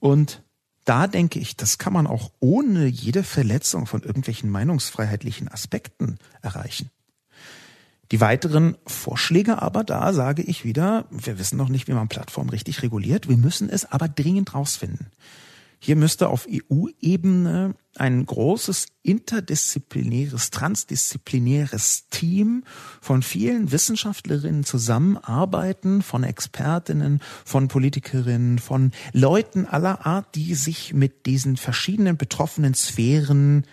und da denke ich, das kann man auch ohne jede Verletzung von irgendwelchen meinungsfreiheitlichen Aspekten erreichen. Die weiteren Vorschläge aber, da sage ich wieder, wir wissen noch nicht, wie man Plattformen richtig reguliert. Wir müssen es aber dringend rausfinden. Hier müsste auf EU-Ebene ein großes interdisziplinäres, transdisziplinäres Team von vielen Wissenschaftlerinnen zusammenarbeiten, von Expertinnen, von Politikerinnen, von Leuten aller Art, die sich mit diesen verschiedenen betroffenen Sphären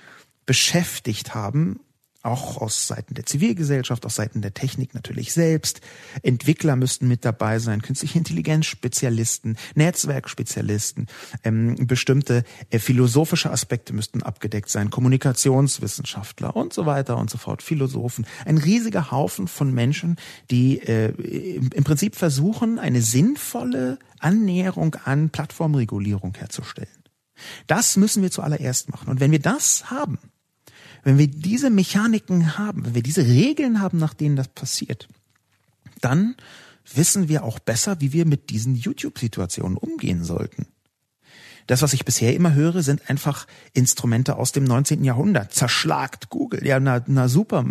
beschäftigt haben auch aus Seiten der Zivilgesellschaft, aus Seiten der Technik natürlich selbst. Entwickler müssten mit dabei sein, künstliche Intelligenzspezialisten, Netzwerkspezialisten, ähm, bestimmte äh, philosophische Aspekte müssten abgedeckt sein, Kommunikationswissenschaftler und so weiter und so fort, Philosophen. Ein riesiger Haufen von Menschen, die äh, im Prinzip versuchen, eine sinnvolle Annäherung an Plattformregulierung herzustellen. Das müssen wir zuallererst machen. Und wenn wir das haben, wenn wir diese Mechaniken haben, wenn wir diese Regeln haben, nach denen das passiert, dann wissen wir auch besser, wie wir mit diesen YouTube-Situationen umgehen sollten. Das, was ich bisher immer höre, sind einfach Instrumente aus dem 19. Jahrhundert. Zerschlagt Google. Ja, na, na super.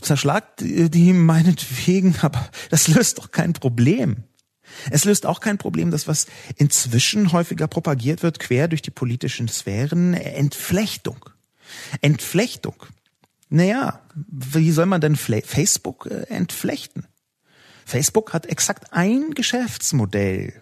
Zerschlagt die meinetwegen, (laughs) aber das löst doch kein Problem. Es löst auch kein Problem, das, was inzwischen häufiger propagiert wird, quer durch die politischen Sphären, Entflechtung. Entflechtung. Naja, wie soll man denn Facebook äh, entflechten? Facebook hat exakt ein Geschäftsmodell.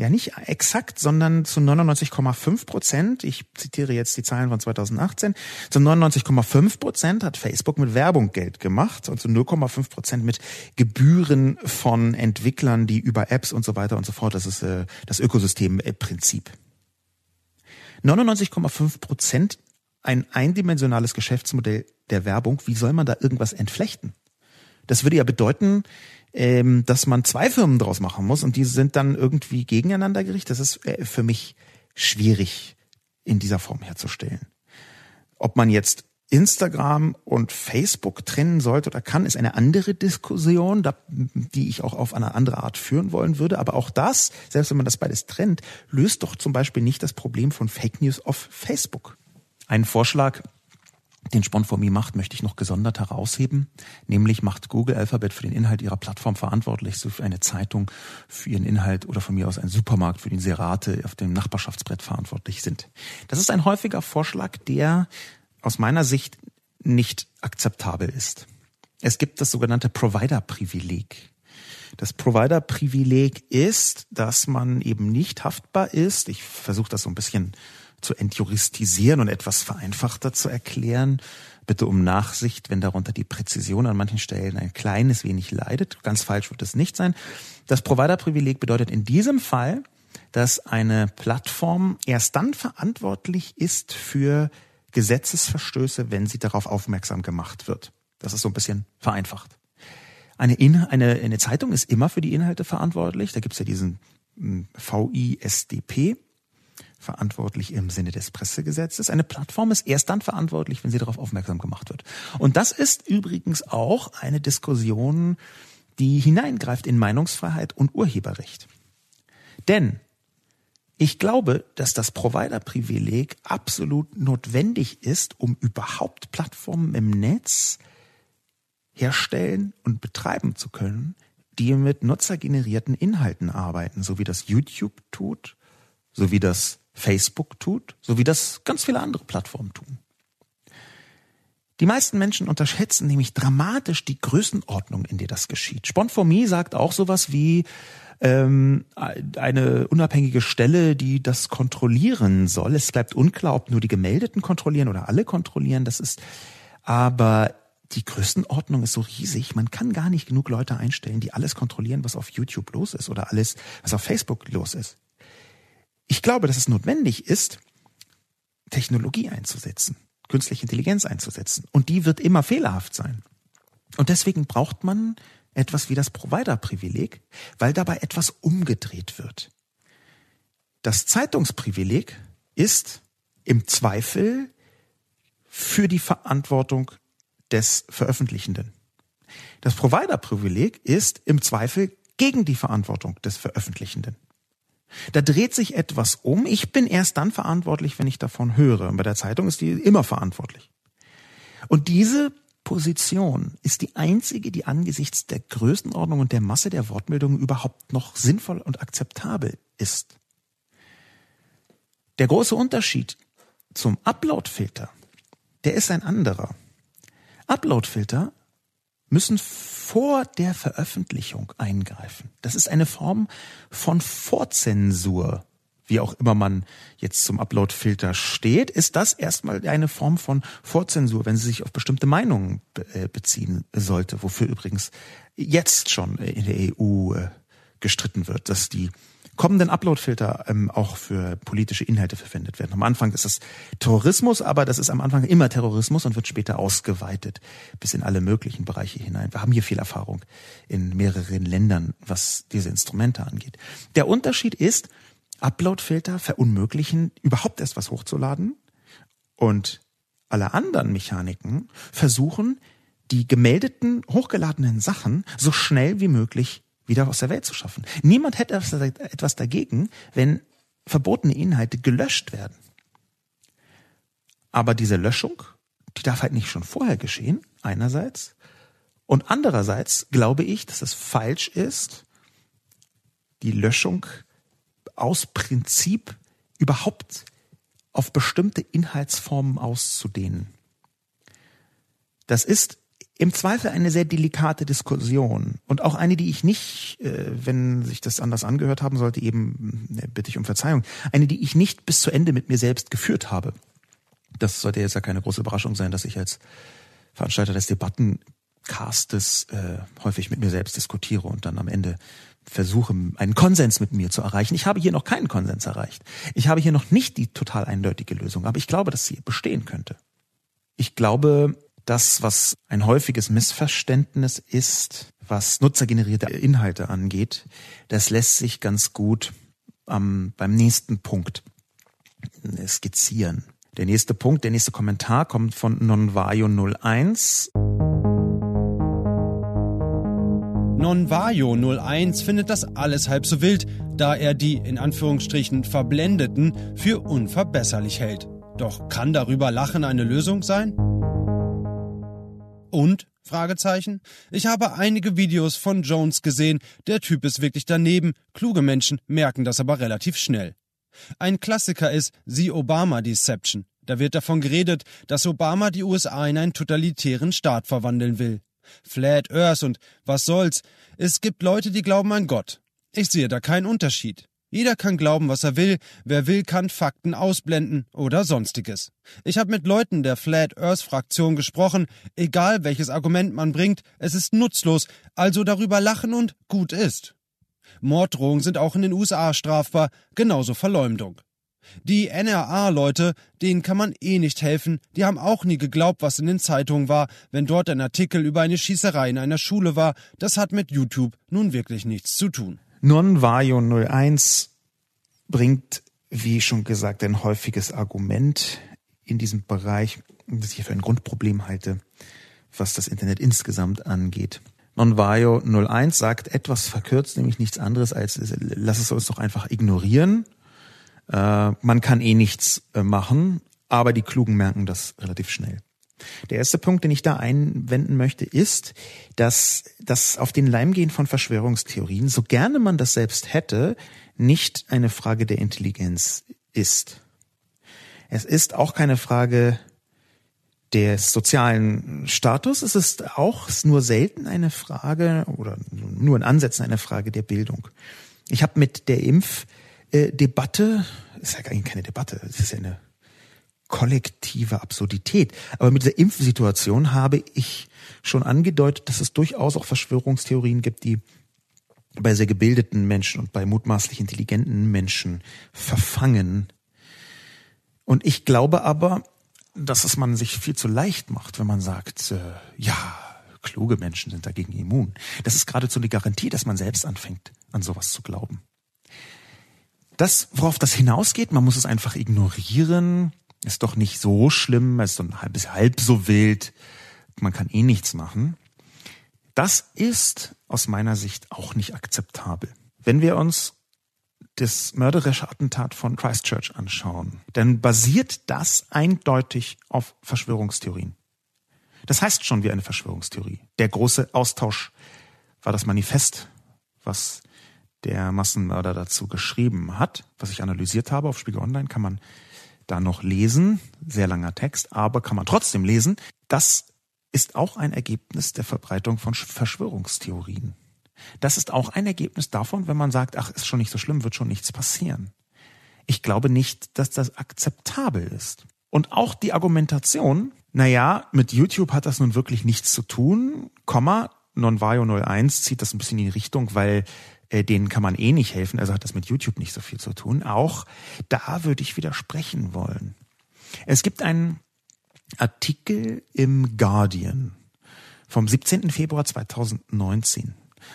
Ja, nicht exakt, sondern zu 99,5 Prozent, ich zitiere jetzt die Zahlen von 2018, zu 99,5 Prozent hat Facebook mit Werbung Geld gemacht und zu 0,5 Prozent mit Gebühren von Entwicklern, die über Apps und so weiter und so fort, das ist äh, das Ökosystemprinzip. 99,5 Prozent ein eindimensionales Geschäftsmodell der Werbung, wie soll man da irgendwas entflechten? Das würde ja bedeuten, ähm, dass man zwei Firmen draus machen muss und die sind dann irgendwie gegeneinander gerichtet. Das ist äh, für mich schwierig in dieser Form herzustellen. Ob man jetzt Instagram und Facebook trennen sollte oder kann, ist eine andere Diskussion, die ich auch auf eine andere Art führen wollen würde. Aber auch das, selbst wenn man das beides trennt, löst doch zum Beispiel nicht das Problem von Fake News auf Facebook. Einen Vorschlag, den Sponformi macht, möchte ich noch gesondert herausheben. Nämlich macht Google Alphabet für den Inhalt ihrer Plattform verantwortlich, so für eine Zeitung für ihren Inhalt oder von mir aus ein Supermarkt, für den Serate auf dem Nachbarschaftsbrett verantwortlich sind. Das ist ein häufiger Vorschlag, der aus meiner Sicht nicht akzeptabel ist. Es gibt das sogenannte Provider-Privileg. Das Provider-Privileg ist, dass man eben nicht haftbar ist. Ich versuche das so ein bisschen zu entjuristisieren und etwas vereinfachter zu erklären. Bitte um Nachsicht, wenn darunter die Präzision an manchen Stellen ein kleines wenig leidet. Ganz falsch wird es nicht sein. Das Provider-Privileg bedeutet in diesem Fall, dass eine Plattform erst dann verantwortlich ist für Gesetzesverstöße, wenn sie darauf aufmerksam gemacht wird. Das ist so ein bisschen vereinfacht. Eine, In eine, eine Zeitung ist immer für die Inhalte verantwortlich. Da gibt es ja diesen hm, VISDP, verantwortlich im Sinne des Pressegesetzes. Eine Plattform ist erst dann verantwortlich, wenn sie darauf aufmerksam gemacht wird. Und das ist übrigens auch eine Diskussion, die hineingreift in Meinungsfreiheit und Urheberrecht. Denn ich glaube, dass das Provider-Privileg absolut notwendig ist, um überhaupt Plattformen im Netz herstellen und betreiben zu können, die mit nutzergenerierten Inhalten arbeiten, so wie das YouTube tut, so wie das Facebook tut, so wie das ganz viele andere Plattformen tun. Die meisten Menschen unterschätzen nämlich dramatisch die Größenordnung, in der das geschieht. Spont for Me sagt auch sowas wie ähm, eine unabhängige Stelle, die das kontrollieren soll. Es bleibt unklar, ob nur die Gemeldeten kontrollieren oder alle kontrollieren. Das ist aber die Größenordnung ist so riesig, man kann gar nicht genug Leute einstellen, die alles kontrollieren, was auf YouTube los ist oder alles, was auf Facebook los ist. Ich glaube, dass es notwendig ist, Technologie einzusetzen, künstliche Intelligenz einzusetzen. Und die wird immer fehlerhaft sein. Und deswegen braucht man etwas wie das Provider-Privileg, weil dabei etwas umgedreht wird. Das Zeitungsprivileg ist im Zweifel für die Verantwortung des Veröffentlichenden. Das Provider-Privileg ist im Zweifel gegen die Verantwortung des Veröffentlichenden. Da dreht sich etwas um. Ich bin erst dann verantwortlich, wenn ich davon höre. Und bei der Zeitung ist die immer verantwortlich. Und diese Position ist die einzige, die angesichts der Größenordnung und der Masse der Wortmeldungen überhaupt noch sinnvoll und akzeptabel ist. Der große Unterschied zum Upload-Filter, der ist ein anderer. Upload-Filter müssen vor der Veröffentlichung eingreifen. Das ist eine Form von Vorzensur. Wie auch immer man jetzt zum Upload-Filter steht, ist das erstmal eine Form von Vorzensur, wenn sie sich auf bestimmte Meinungen äh, beziehen sollte, wofür übrigens jetzt schon in der EU äh, gestritten wird, dass die kommenden Uploadfilter ähm, auch für politische Inhalte verwendet werden. Am Anfang ist das Terrorismus, aber das ist am Anfang immer Terrorismus und wird später ausgeweitet bis in alle möglichen Bereiche hinein. Wir haben hier viel Erfahrung in mehreren Ländern, was diese Instrumente angeht. Der Unterschied ist, Uploadfilter verunmöglichen, überhaupt erst was hochzuladen und alle anderen Mechaniken versuchen, die gemeldeten, hochgeladenen Sachen so schnell wie möglich wieder aus der Welt zu schaffen. Niemand hätte etwas dagegen, wenn verbotene Inhalte gelöscht werden. Aber diese Löschung, die darf halt nicht schon vorher geschehen, einerseits. Und andererseits glaube ich, dass es falsch ist, die Löschung aus Prinzip überhaupt auf bestimmte Inhaltsformen auszudehnen. Das ist im Zweifel eine sehr delikate Diskussion und auch eine, die ich nicht, äh, wenn sich das anders angehört haben sollte, eben äh, bitte ich um Verzeihung, eine, die ich nicht bis zu Ende mit mir selbst geführt habe. Das sollte jetzt ja keine große Überraschung sein, dass ich als Veranstalter des Debattencastes äh, häufig mit mir selbst diskutiere und dann am Ende versuche, einen Konsens mit mir zu erreichen. Ich habe hier noch keinen Konsens erreicht. Ich habe hier noch nicht die total eindeutige Lösung, aber ich glaube, dass sie bestehen könnte. Ich glaube, das, was ein häufiges Missverständnis ist, was nutzergenerierte Inhalte angeht, das lässt sich ganz gut ähm, beim nächsten Punkt skizzieren. Der nächste Punkt, der nächste Kommentar kommt von Nonvayo01. Nonvayo01 findet das alles halb so wild, da er die in Anführungsstrichen Verblendeten für unverbesserlich hält. Doch kann darüber Lachen eine Lösung sein? Und? Fragezeichen. Ich habe einige Videos von Jones gesehen. Der Typ ist wirklich daneben. Kluge Menschen merken das aber relativ schnell. Ein Klassiker ist The Obama Deception. Da wird davon geredet, dass Obama die USA in einen totalitären Staat verwandeln will. Flat Earth und was soll's. Es gibt Leute, die glauben an Gott. Ich sehe da keinen Unterschied. Jeder kann glauben, was er will, wer will, kann Fakten ausblenden oder sonstiges. Ich habe mit Leuten der Flat Earth Fraktion gesprochen, egal welches Argument man bringt, es ist nutzlos, also darüber lachen und gut ist. Morddrohungen sind auch in den USA strafbar, genauso Verleumdung. Die NRA-Leute, denen kann man eh nicht helfen, die haben auch nie geglaubt, was in den Zeitungen war, wenn dort ein Artikel über eine Schießerei in einer Schule war, das hat mit YouTube nun wirklich nichts zu tun. Non-Vario 01 bringt, wie schon gesagt, ein häufiges Argument in diesem Bereich, das ich für ein Grundproblem halte, was das Internet insgesamt angeht. Non-Vario 01 sagt etwas verkürzt, nämlich nichts anderes als, lass es uns doch einfach ignorieren. Äh, man kann eh nichts äh, machen, aber die Klugen merken das relativ schnell. Der erste Punkt, den ich da einwenden möchte, ist, dass das auf den Leim gehen von Verschwörungstheorien, so gerne man das selbst hätte, nicht eine Frage der Intelligenz ist. Es ist auch keine Frage des sozialen Status. Es ist auch nur selten eine Frage oder nur in Ansätzen eine Frage der Bildung. Ich habe mit der Impfdebatte, ist ja eigentlich keine Debatte, es ist ja eine kollektive Absurdität. Aber mit dieser Impfsituation habe ich schon angedeutet, dass es durchaus auch Verschwörungstheorien gibt, die bei sehr gebildeten Menschen und bei mutmaßlich intelligenten Menschen verfangen. Und ich glaube aber, dass es man sich viel zu leicht macht, wenn man sagt, äh, ja, kluge Menschen sind dagegen immun. Das ist geradezu eine Garantie, dass man selbst anfängt, an sowas zu glauben. Das, worauf das hinausgeht, man muss es einfach ignorieren, ist doch nicht so schlimm, ist so ein halbes halb so wild, man kann eh nichts machen. Das ist aus meiner Sicht auch nicht akzeptabel. Wenn wir uns das mörderische Attentat von Christchurch anschauen, dann basiert das eindeutig auf Verschwörungstheorien. Das heißt schon wie eine Verschwörungstheorie. Der große Austausch war das Manifest, was der Massenmörder dazu geschrieben hat, was ich analysiert habe auf Spiegel Online, kann man da noch lesen. Sehr langer Text, aber kann man trotzdem lesen. Das ist auch ein Ergebnis der Verbreitung von Verschwörungstheorien. Das ist auch ein Ergebnis davon, wenn man sagt, ach, ist schon nicht so schlimm, wird schon nichts passieren. Ich glaube nicht, dass das akzeptabel ist. Und auch die Argumentation, naja, mit YouTube hat das nun wirklich nichts zu tun, Komma, Nonvario 01 zieht das ein bisschen in die Richtung, weil äh, denen kann man eh nicht helfen, also hat das mit YouTube nicht so viel zu tun. Auch da würde ich widersprechen wollen. Es gibt einen Artikel im Guardian vom 17. Februar 2019.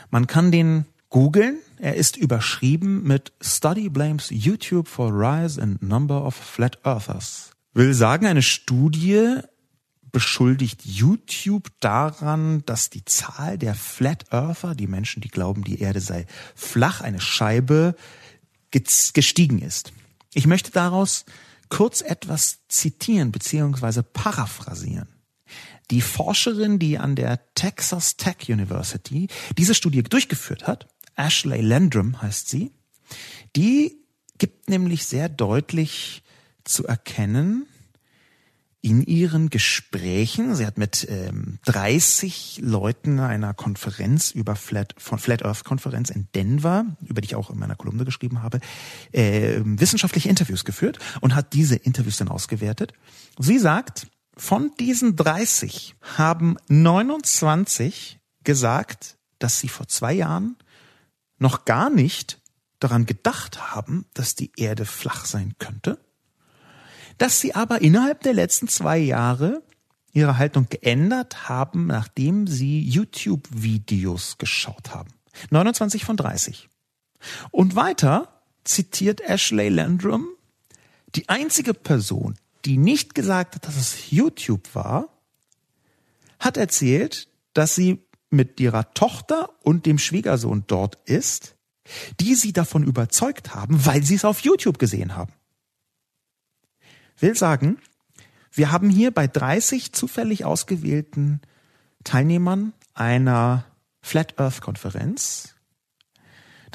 Man kann den googeln. Er ist überschrieben mit Study blames YouTube for rise in number of flat earthers. Will sagen, eine Studie beschuldigt YouTube daran, dass die Zahl der Flat Earther, die Menschen, die glauben, die Erde sei flach, eine Scheibe, gestiegen ist. Ich möchte daraus kurz etwas zitieren bzw. paraphrasieren. Die Forscherin, die an der Texas Tech University diese Studie durchgeführt hat, Ashley Landrum heißt sie, die gibt nämlich sehr deutlich zu erkennen, in ihren Gesprächen, sie hat mit ähm, 30 Leuten einer Konferenz über Flat, von Flat Earth Konferenz in Denver, über die ich auch in meiner Kolumne geschrieben habe, äh, wissenschaftliche Interviews geführt und hat diese Interviews dann ausgewertet. Sie sagt, von diesen 30 haben 29 gesagt, dass sie vor zwei Jahren noch gar nicht daran gedacht haben, dass die Erde flach sein könnte dass sie aber innerhalb der letzten zwei Jahre ihre Haltung geändert haben, nachdem sie YouTube-Videos geschaut haben. 29 von 30. Und weiter zitiert Ashley Landrum, die einzige Person, die nicht gesagt hat, dass es YouTube war, hat erzählt, dass sie mit ihrer Tochter und dem Schwiegersohn dort ist, die sie davon überzeugt haben, weil sie es auf YouTube gesehen haben. Will sagen, wir haben hier bei 30 zufällig ausgewählten Teilnehmern einer Flat Earth Konferenz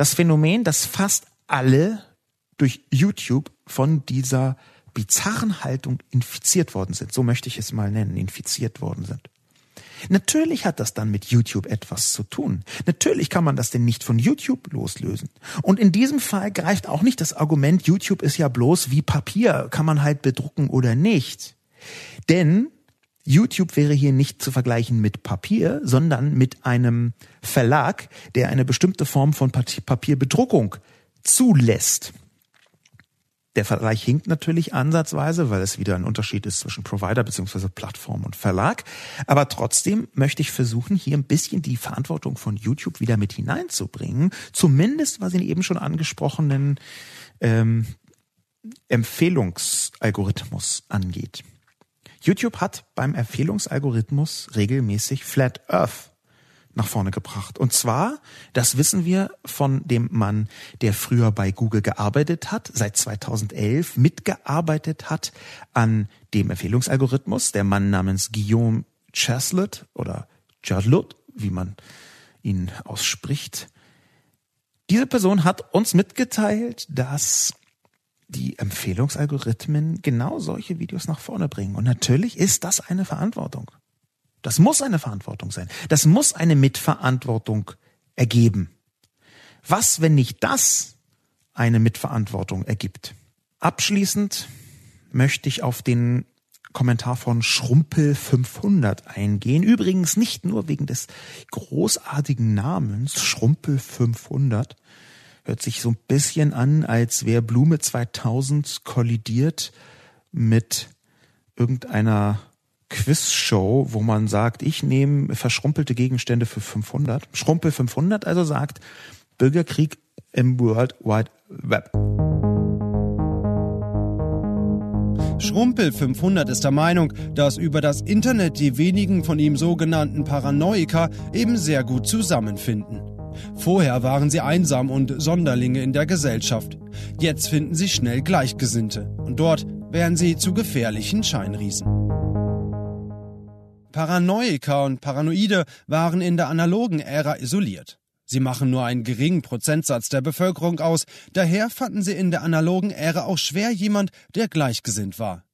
das Phänomen, dass fast alle durch YouTube von dieser bizarren Haltung infiziert worden sind. So möchte ich es mal nennen, infiziert worden sind. Natürlich hat das dann mit YouTube etwas zu tun. Natürlich kann man das denn nicht von YouTube loslösen. Und in diesem Fall greift auch nicht das Argument, YouTube ist ja bloß wie Papier, kann man halt bedrucken oder nicht. Denn YouTube wäre hier nicht zu vergleichen mit Papier, sondern mit einem Verlag, der eine bestimmte Form von Papierbedruckung zulässt. Der Vergleich hinkt natürlich ansatzweise, weil es wieder ein Unterschied ist zwischen Provider bzw. Plattform und Verlag. Aber trotzdem möchte ich versuchen, hier ein bisschen die Verantwortung von YouTube wieder mit hineinzubringen. Zumindest was den eben schon angesprochenen ähm, Empfehlungsalgorithmus angeht. YouTube hat beim Empfehlungsalgorithmus regelmäßig Flat Earth nach vorne gebracht. Und zwar, das wissen wir von dem Mann, der früher bei Google gearbeitet hat, seit 2011 mitgearbeitet hat an dem Empfehlungsalgorithmus, der Mann namens Guillaume Chaslet oder Chaslet, wie man ihn ausspricht. Diese Person hat uns mitgeteilt, dass die Empfehlungsalgorithmen genau solche Videos nach vorne bringen. Und natürlich ist das eine Verantwortung. Das muss eine Verantwortung sein. Das muss eine Mitverantwortung ergeben. Was, wenn nicht das eine Mitverantwortung ergibt? Abschließend möchte ich auf den Kommentar von Schrumpel 500 eingehen. Übrigens nicht nur wegen des großartigen Namens Schrumpel 500. Hört sich so ein bisschen an, als wäre Blume 2000 kollidiert mit irgendeiner Quizshow, wo man sagt, ich nehme verschrumpelte Gegenstände für 500. Schrumpel 500 also sagt, Bürgerkrieg im World Wide Web. Schrumpel 500 ist der Meinung, dass über das Internet die wenigen von ihm sogenannten Paranoiker eben sehr gut zusammenfinden. Vorher waren sie einsam und Sonderlinge in der Gesellschaft. Jetzt finden sie schnell Gleichgesinnte. Und dort werden sie zu gefährlichen Scheinriesen. Paranoiker und Paranoide waren in der analogen Ära isoliert. Sie machen nur einen geringen Prozentsatz der Bevölkerung aus, daher fanden sie in der analogen Ära auch schwer jemand, der gleichgesinnt war.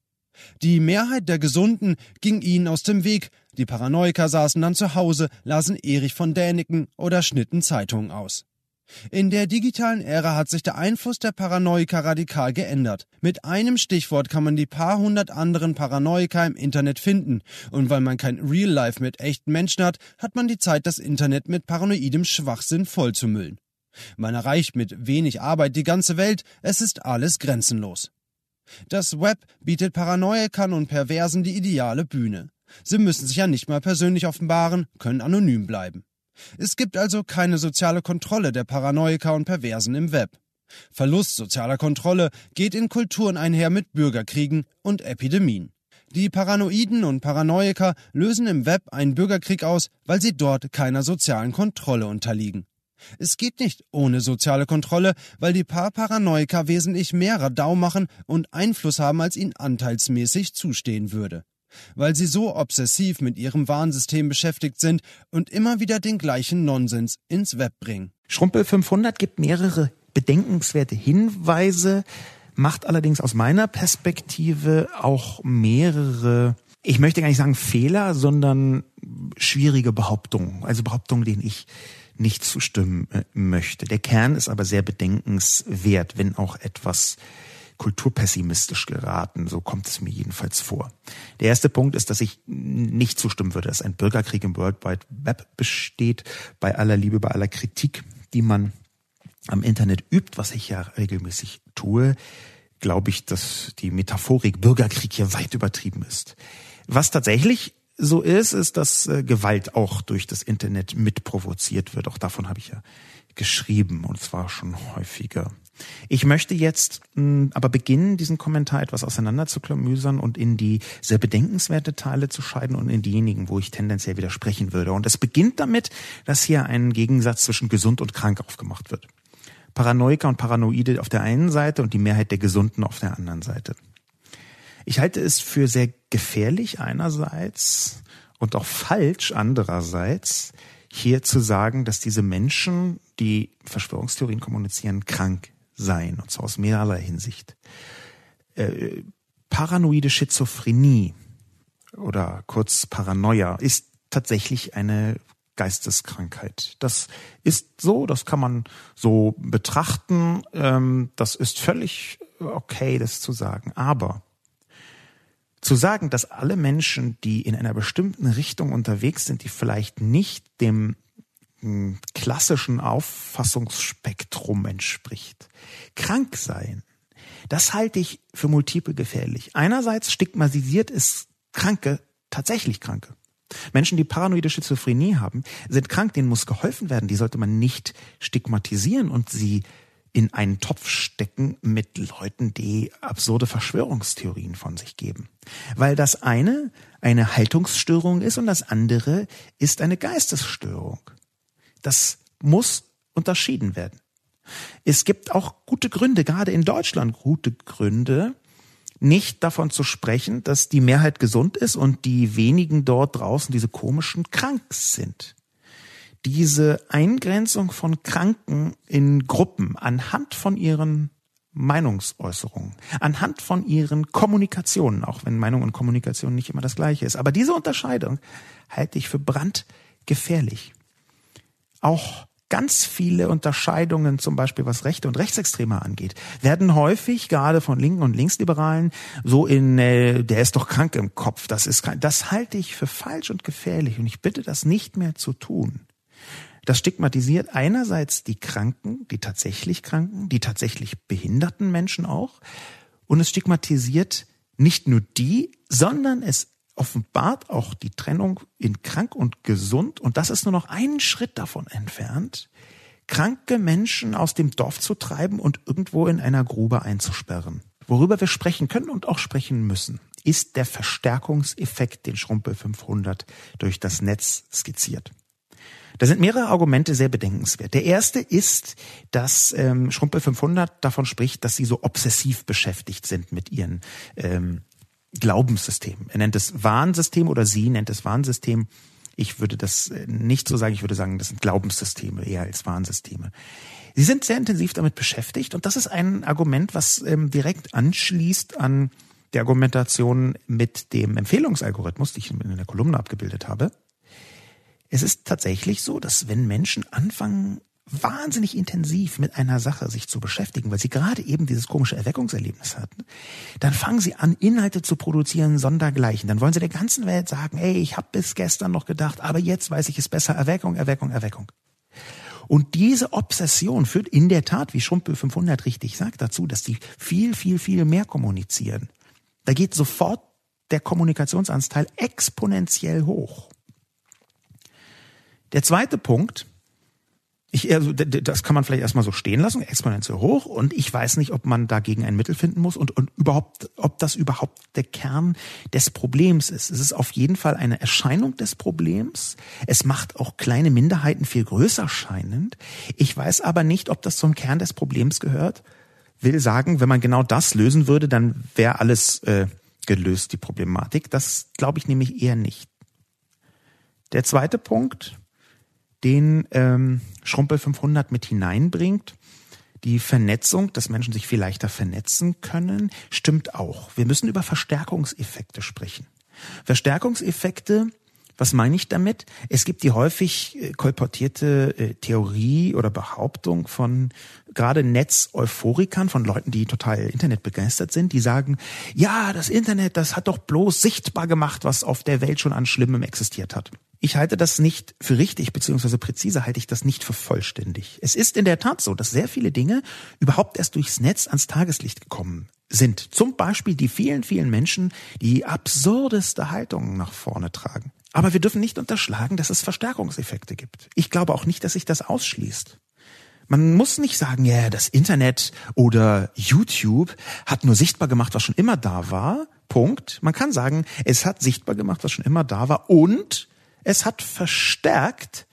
Die Mehrheit der Gesunden ging ihnen aus dem Weg, die Paranoiker saßen dann zu Hause, lasen Erich von Däniken oder schnitten Zeitungen aus. In der digitalen Ära hat sich der Einfluss der Paranoiker radikal geändert. Mit einem Stichwort kann man die paar hundert anderen Paranoiker im Internet finden. Und weil man kein Real Life mit echten Menschen hat, hat man die Zeit, das Internet mit paranoidem Schwachsinn vollzumüllen. Man erreicht mit wenig Arbeit die ganze Welt, es ist alles grenzenlos. Das Web bietet Paranoikern und Perversen die ideale Bühne. Sie müssen sich ja nicht mal persönlich offenbaren, können anonym bleiben. Es gibt also keine soziale Kontrolle der Paranoiker und Perversen im Web. Verlust sozialer Kontrolle geht in Kulturen einher mit Bürgerkriegen und Epidemien. Die Paranoiden und Paranoiker lösen im Web einen Bürgerkrieg aus, weil sie dort keiner sozialen Kontrolle unterliegen. Es geht nicht ohne soziale Kontrolle, weil die paar Paranoiker wesentlich mehr Radau machen und Einfluss haben, als ihnen anteilsmäßig zustehen würde weil sie so obsessiv mit ihrem Warnsystem beschäftigt sind und immer wieder den gleichen Nonsens ins Web bringen. Schrumpel 500 gibt mehrere bedenkenswerte Hinweise, macht allerdings aus meiner Perspektive auch mehrere, ich möchte gar nicht sagen Fehler, sondern schwierige Behauptungen, also Behauptungen, denen ich nicht zustimmen äh, möchte. Der Kern ist aber sehr bedenkenswert, wenn auch etwas kulturpessimistisch geraten. So kommt es mir jedenfalls vor. Der erste Punkt ist, dass ich nicht zustimmen würde, dass ein Bürgerkrieg im World Wide Web besteht. Bei aller Liebe, bei aller Kritik, die man am Internet übt, was ich ja regelmäßig tue, glaube ich, dass die Metaphorik Bürgerkrieg hier weit übertrieben ist. Was tatsächlich so ist, ist, dass äh, Gewalt auch durch das Internet mitprovoziert wird. Auch davon habe ich ja geschrieben und zwar schon häufiger. Ich möchte jetzt mh, hm, aber beginnen, diesen Kommentar etwas auseinanderzuklamüsern und in die sehr bedenkenswerte Teile zu scheiden und in diejenigen, wo ich tendenziell widersprechen würde. Und es beginnt damit, dass hier ein Gegensatz zwischen gesund und krank aufgemacht wird. Paranoiker und Paranoide auf der einen Seite und die Mehrheit der Gesunden auf der anderen Seite. Ich halte es für sehr gefährlich einerseits und auch falsch andererseits, hier zu sagen, dass diese Menschen, die Verschwörungstheorien kommunizieren, krank seien, und zwar aus mehrerlei Hinsicht. Äh, paranoide Schizophrenie oder kurz Paranoia ist tatsächlich eine Geisteskrankheit. Das ist so, das kann man so betrachten, ähm, das ist völlig okay, das zu sagen. Aber zu sagen, dass alle Menschen, die in einer bestimmten Richtung unterwegs sind, die vielleicht nicht dem klassischen Auffassungsspektrum entspricht, krank sein, das halte ich für multiple gefährlich. Einerseits stigmatisiert es Kranke, tatsächlich Kranke. Menschen, die paranoide Schizophrenie haben, sind krank, denen muss geholfen werden. Die sollte man nicht stigmatisieren und sie in einen Topf stecken mit Leuten, die absurde Verschwörungstheorien von sich geben. Weil das eine eine Haltungsstörung ist und das andere ist eine Geistesstörung. Das muss unterschieden werden. Es gibt auch gute Gründe, gerade in Deutschland gute Gründe, nicht davon zu sprechen, dass die Mehrheit gesund ist und die wenigen dort draußen, diese komischen, krank sind. Diese Eingrenzung von Kranken in Gruppen anhand von ihren Meinungsäußerungen, anhand von ihren Kommunikationen, auch wenn Meinung und Kommunikation nicht immer das gleiche ist. Aber diese Unterscheidung halte ich für brandgefährlich. Auch ganz viele Unterscheidungen, zum Beispiel was Rechte und Rechtsextreme angeht, werden häufig gerade von Linken und Linksliberalen so in, äh, der ist doch krank im Kopf, das ist, das halte ich für falsch und gefährlich und ich bitte das nicht mehr zu tun. Das stigmatisiert einerseits die Kranken, die tatsächlich Kranken, die tatsächlich behinderten Menschen auch. Und es stigmatisiert nicht nur die, sondern es offenbart auch die Trennung in krank und gesund. Und das ist nur noch einen Schritt davon entfernt, kranke Menschen aus dem Dorf zu treiben und irgendwo in einer Grube einzusperren. Worüber wir sprechen können und auch sprechen müssen, ist der Verstärkungseffekt, den Schrumpel 500 durch das Netz skizziert. Da sind mehrere Argumente sehr bedenkenswert. Der erste ist, dass ähm, Schrumpel 500 davon spricht, dass sie so obsessiv beschäftigt sind mit ihren ähm, Glaubenssystemen. Er nennt es Warnsystem oder sie nennt es Warnsystem. Ich würde das äh, nicht so sagen. Ich würde sagen, das sind Glaubenssysteme eher als Warnsysteme. Sie sind sehr intensiv damit beschäftigt und das ist ein Argument, was ähm, direkt anschließt an die Argumentation mit dem Empfehlungsalgorithmus, die ich in der Kolumne abgebildet habe. Es ist tatsächlich so, dass wenn Menschen anfangen, wahnsinnig intensiv mit einer Sache sich zu beschäftigen, weil sie gerade eben dieses komische Erweckungserlebnis hatten, dann fangen sie an, Inhalte zu produzieren, sondergleichen. Dann wollen sie der ganzen Welt sagen, ey, ich habe bis gestern noch gedacht, aber jetzt weiß ich es besser, Erweckung, Erweckung, Erweckung. Und diese Obsession führt in der Tat, wie Schrumpel 500 richtig sagt, dazu, dass die viel, viel, viel mehr kommunizieren. Da geht sofort der Kommunikationsanteil exponentiell hoch. Der zweite Punkt, ich, also, das kann man vielleicht erstmal so stehen lassen, exponentiell hoch. Und ich weiß nicht, ob man dagegen ein Mittel finden muss und, und überhaupt, ob das überhaupt der Kern des Problems ist. Es ist auf jeden Fall eine Erscheinung des Problems. Es macht auch kleine Minderheiten viel größer scheinend. Ich weiß aber nicht, ob das zum Kern des Problems gehört. Will sagen, wenn man genau das lösen würde, dann wäre alles äh, gelöst, die Problematik. Das glaube ich nämlich eher nicht. Der zweite Punkt, den ähm, Schrumpel 500 mit hineinbringt. Die Vernetzung, dass Menschen sich viel leichter vernetzen können, stimmt auch. Wir müssen über Verstärkungseffekte sprechen. Verstärkungseffekte, was meine ich damit? Es gibt die häufig äh, kolportierte äh, Theorie oder Behauptung von gerade Netz-Euphorikern, von Leuten, die total Internet begeistert sind, die sagen, ja, das Internet, das hat doch bloß sichtbar gemacht, was auf der Welt schon an Schlimmem existiert hat. Ich halte das nicht für richtig, beziehungsweise präzise halte ich das nicht für vollständig. Es ist in der Tat so, dass sehr viele Dinge überhaupt erst durchs Netz ans Tageslicht gekommen sind. Zum Beispiel die vielen, vielen Menschen, die absurdeste Haltungen nach vorne tragen. Aber wir dürfen nicht unterschlagen, dass es Verstärkungseffekte gibt. Ich glaube auch nicht, dass sich das ausschließt. Man muss nicht sagen, ja, das Internet oder YouTube hat nur sichtbar gemacht, was schon immer da war. Punkt. Man kann sagen, es hat sichtbar gemacht, was schon immer da war und es hat verstärkt,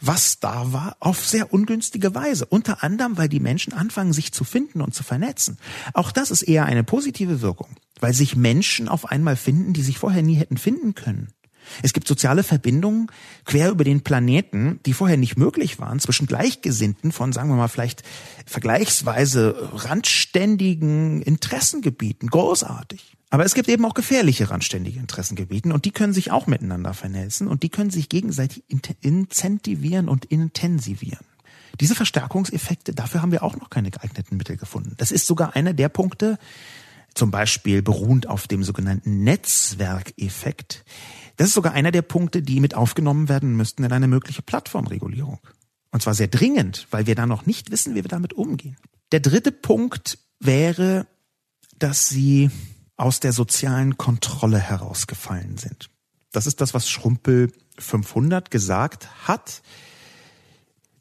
was da war, auf sehr ungünstige Weise. Unter anderem, weil die Menschen anfangen, sich zu finden und zu vernetzen. Auch das ist eher eine positive Wirkung, weil sich Menschen auf einmal finden, die sich vorher nie hätten finden können. Es gibt soziale Verbindungen quer über den Planeten, die vorher nicht möglich waren, zwischen Gleichgesinnten von, sagen wir mal, vielleicht vergleichsweise randständigen Interessengebieten. Großartig. Aber es gibt eben auch gefährliche randständige Interessengebieten und die können sich auch miteinander vernetzen und die können sich gegenseitig incentivieren und intensivieren. Diese Verstärkungseffekte, dafür haben wir auch noch keine geeigneten Mittel gefunden. Das ist sogar einer der Punkte, zum Beispiel beruhend auf dem sogenannten Netzwerkeffekt. Das ist sogar einer der Punkte, die mit aufgenommen werden müssten in eine mögliche Plattformregulierung. Und zwar sehr dringend, weil wir da noch nicht wissen, wie wir damit umgehen. Der dritte Punkt wäre, dass sie aus der sozialen Kontrolle herausgefallen sind. Das ist das, was Schrumpel 500 gesagt hat,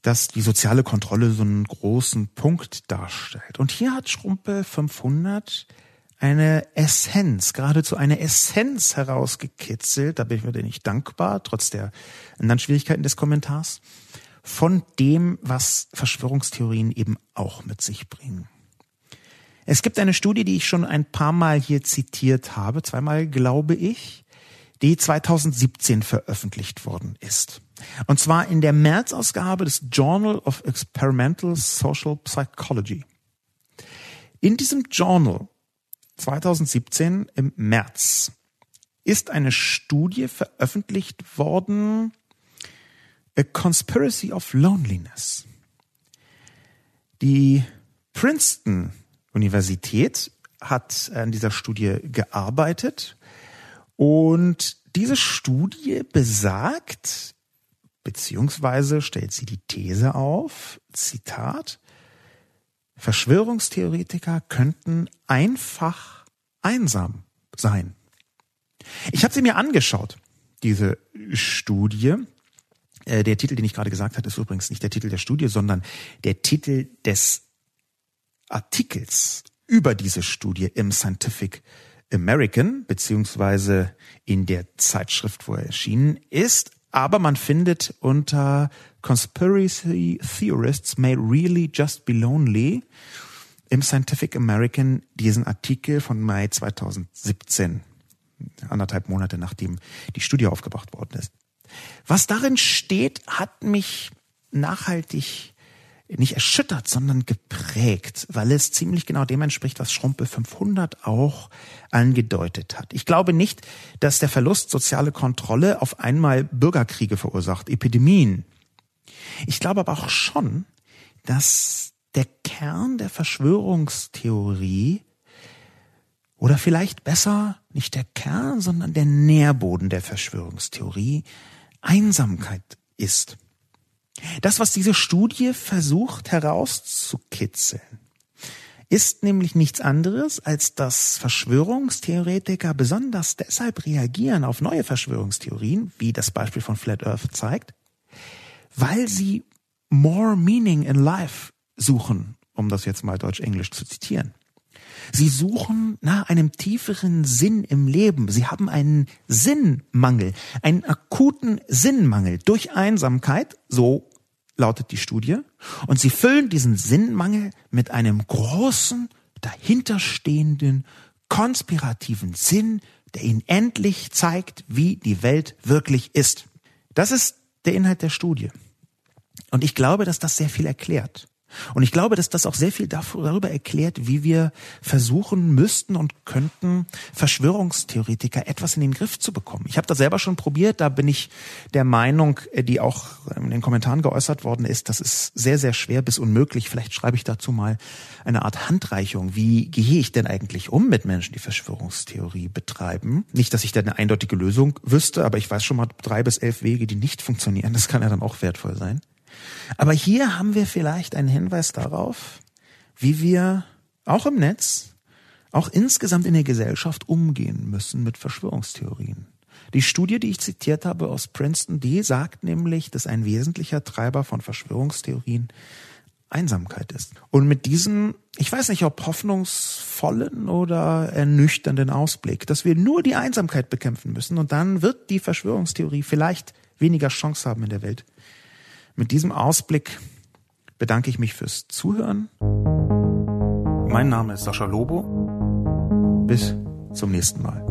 dass die soziale Kontrolle so einen großen Punkt darstellt. Und hier hat Schrumpel 500 eine Essenz, geradezu eine Essenz herausgekitzelt, da bin ich mir nicht dankbar, trotz der anderen Schwierigkeiten des Kommentars, von dem, was Verschwörungstheorien eben auch mit sich bringen. Es gibt eine Studie, die ich schon ein paar Mal hier zitiert habe, zweimal glaube ich, die 2017 veröffentlicht worden ist. Und zwar in der März-Ausgabe des Journal of Experimental Social Psychology. In diesem Journal 2017 im März ist eine Studie veröffentlicht worden, A Conspiracy of Loneliness. Die Princeton Universität hat an dieser Studie gearbeitet und diese Studie besagt, beziehungsweise stellt sie die These auf, Zitat, Verschwörungstheoretiker könnten einfach einsam sein. Ich habe sie mir angeschaut, diese Studie. Äh, der Titel, den ich gerade gesagt hatte, ist übrigens nicht der Titel der Studie, sondern der Titel des Artikels über diese Studie im Scientific American, beziehungsweise in der Zeitschrift, wo er erschienen ist. Aber man findet unter Conspiracy Theorists may really just be lonely im Scientific American diesen Artikel von Mai 2017, anderthalb Monate nachdem die Studie aufgebracht worden ist. Was darin steht, hat mich nachhaltig nicht erschüttert, sondern geprägt, weil es ziemlich genau dem entspricht, was Schrumpel 500 auch angedeutet hat. Ich glaube nicht, dass der Verlust soziale Kontrolle auf einmal Bürgerkriege verursacht, Epidemien. Ich glaube aber auch schon, dass der Kern der Verschwörungstheorie oder vielleicht besser nicht der Kern, sondern der Nährboden der Verschwörungstheorie Einsamkeit ist. Das, was diese Studie versucht herauszukitzeln, ist nämlich nichts anderes, als dass Verschwörungstheoretiker besonders deshalb reagieren auf neue Verschwörungstheorien, wie das Beispiel von Flat Earth zeigt, weil sie more meaning in life suchen, um das jetzt mal deutsch-englisch zu zitieren. Sie suchen nach einem tieferen Sinn im Leben. Sie haben einen Sinnmangel, einen akuten Sinnmangel durch Einsamkeit, so lautet die Studie. Und sie füllen diesen Sinnmangel mit einem großen, dahinterstehenden, konspirativen Sinn, der ihnen endlich zeigt, wie die Welt wirklich ist. Das ist der Inhalt der Studie. Und ich glaube, dass das sehr viel erklärt. Und ich glaube, dass das auch sehr viel darüber erklärt, wie wir versuchen müssten und könnten, Verschwörungstheoretiker etwas in den Griff zu bekommen. Ich habe das selber schon probiert, da bin ich der Meinung, äh, die auch in den Kommentaren geäußert worden ist, das ist sehr, sehr schwer bis unmöglich. Vielleicht schreibe ich dazu mal eine Art Handreichung. Wie gehe ich denn eigentlich um mit Menschen, die Verschwörungstheorie betreiben? Nicht, dass ich da eine eindeutige Lösung wüsste, aber ich weiß schon mal drei bis elf Wege, die nicht funktionieren. Das kann ja dann auch wertvoll sein. Aber hier haben wir vielleicht einen Hinweis darauf, wie wir auch im Netz, auch insgesamt in der Gesellschaft umgehen müssen mit Verschwörungstheorien. Die Studie, die ich zitiert habe aus Princeton, die sagt nämlich, dass ein wesentlicher Treiber von Verschwörungstheorien Einsamkeit ist. Und mit diesem, ich weiß nicht, ob hoffnungsvollen oder ernüchternden Ausblick, dass wir nur die Einsamkeit bekämpfen müssen und dann wird die Verschwörungstheorie vielleicht weniger Chance haben in der Welt. Mit diesem Ausblick bedanke ich mich fürs Zuhören. Mein Name ist Sascha Lobo. Bis zum nächsten Mal.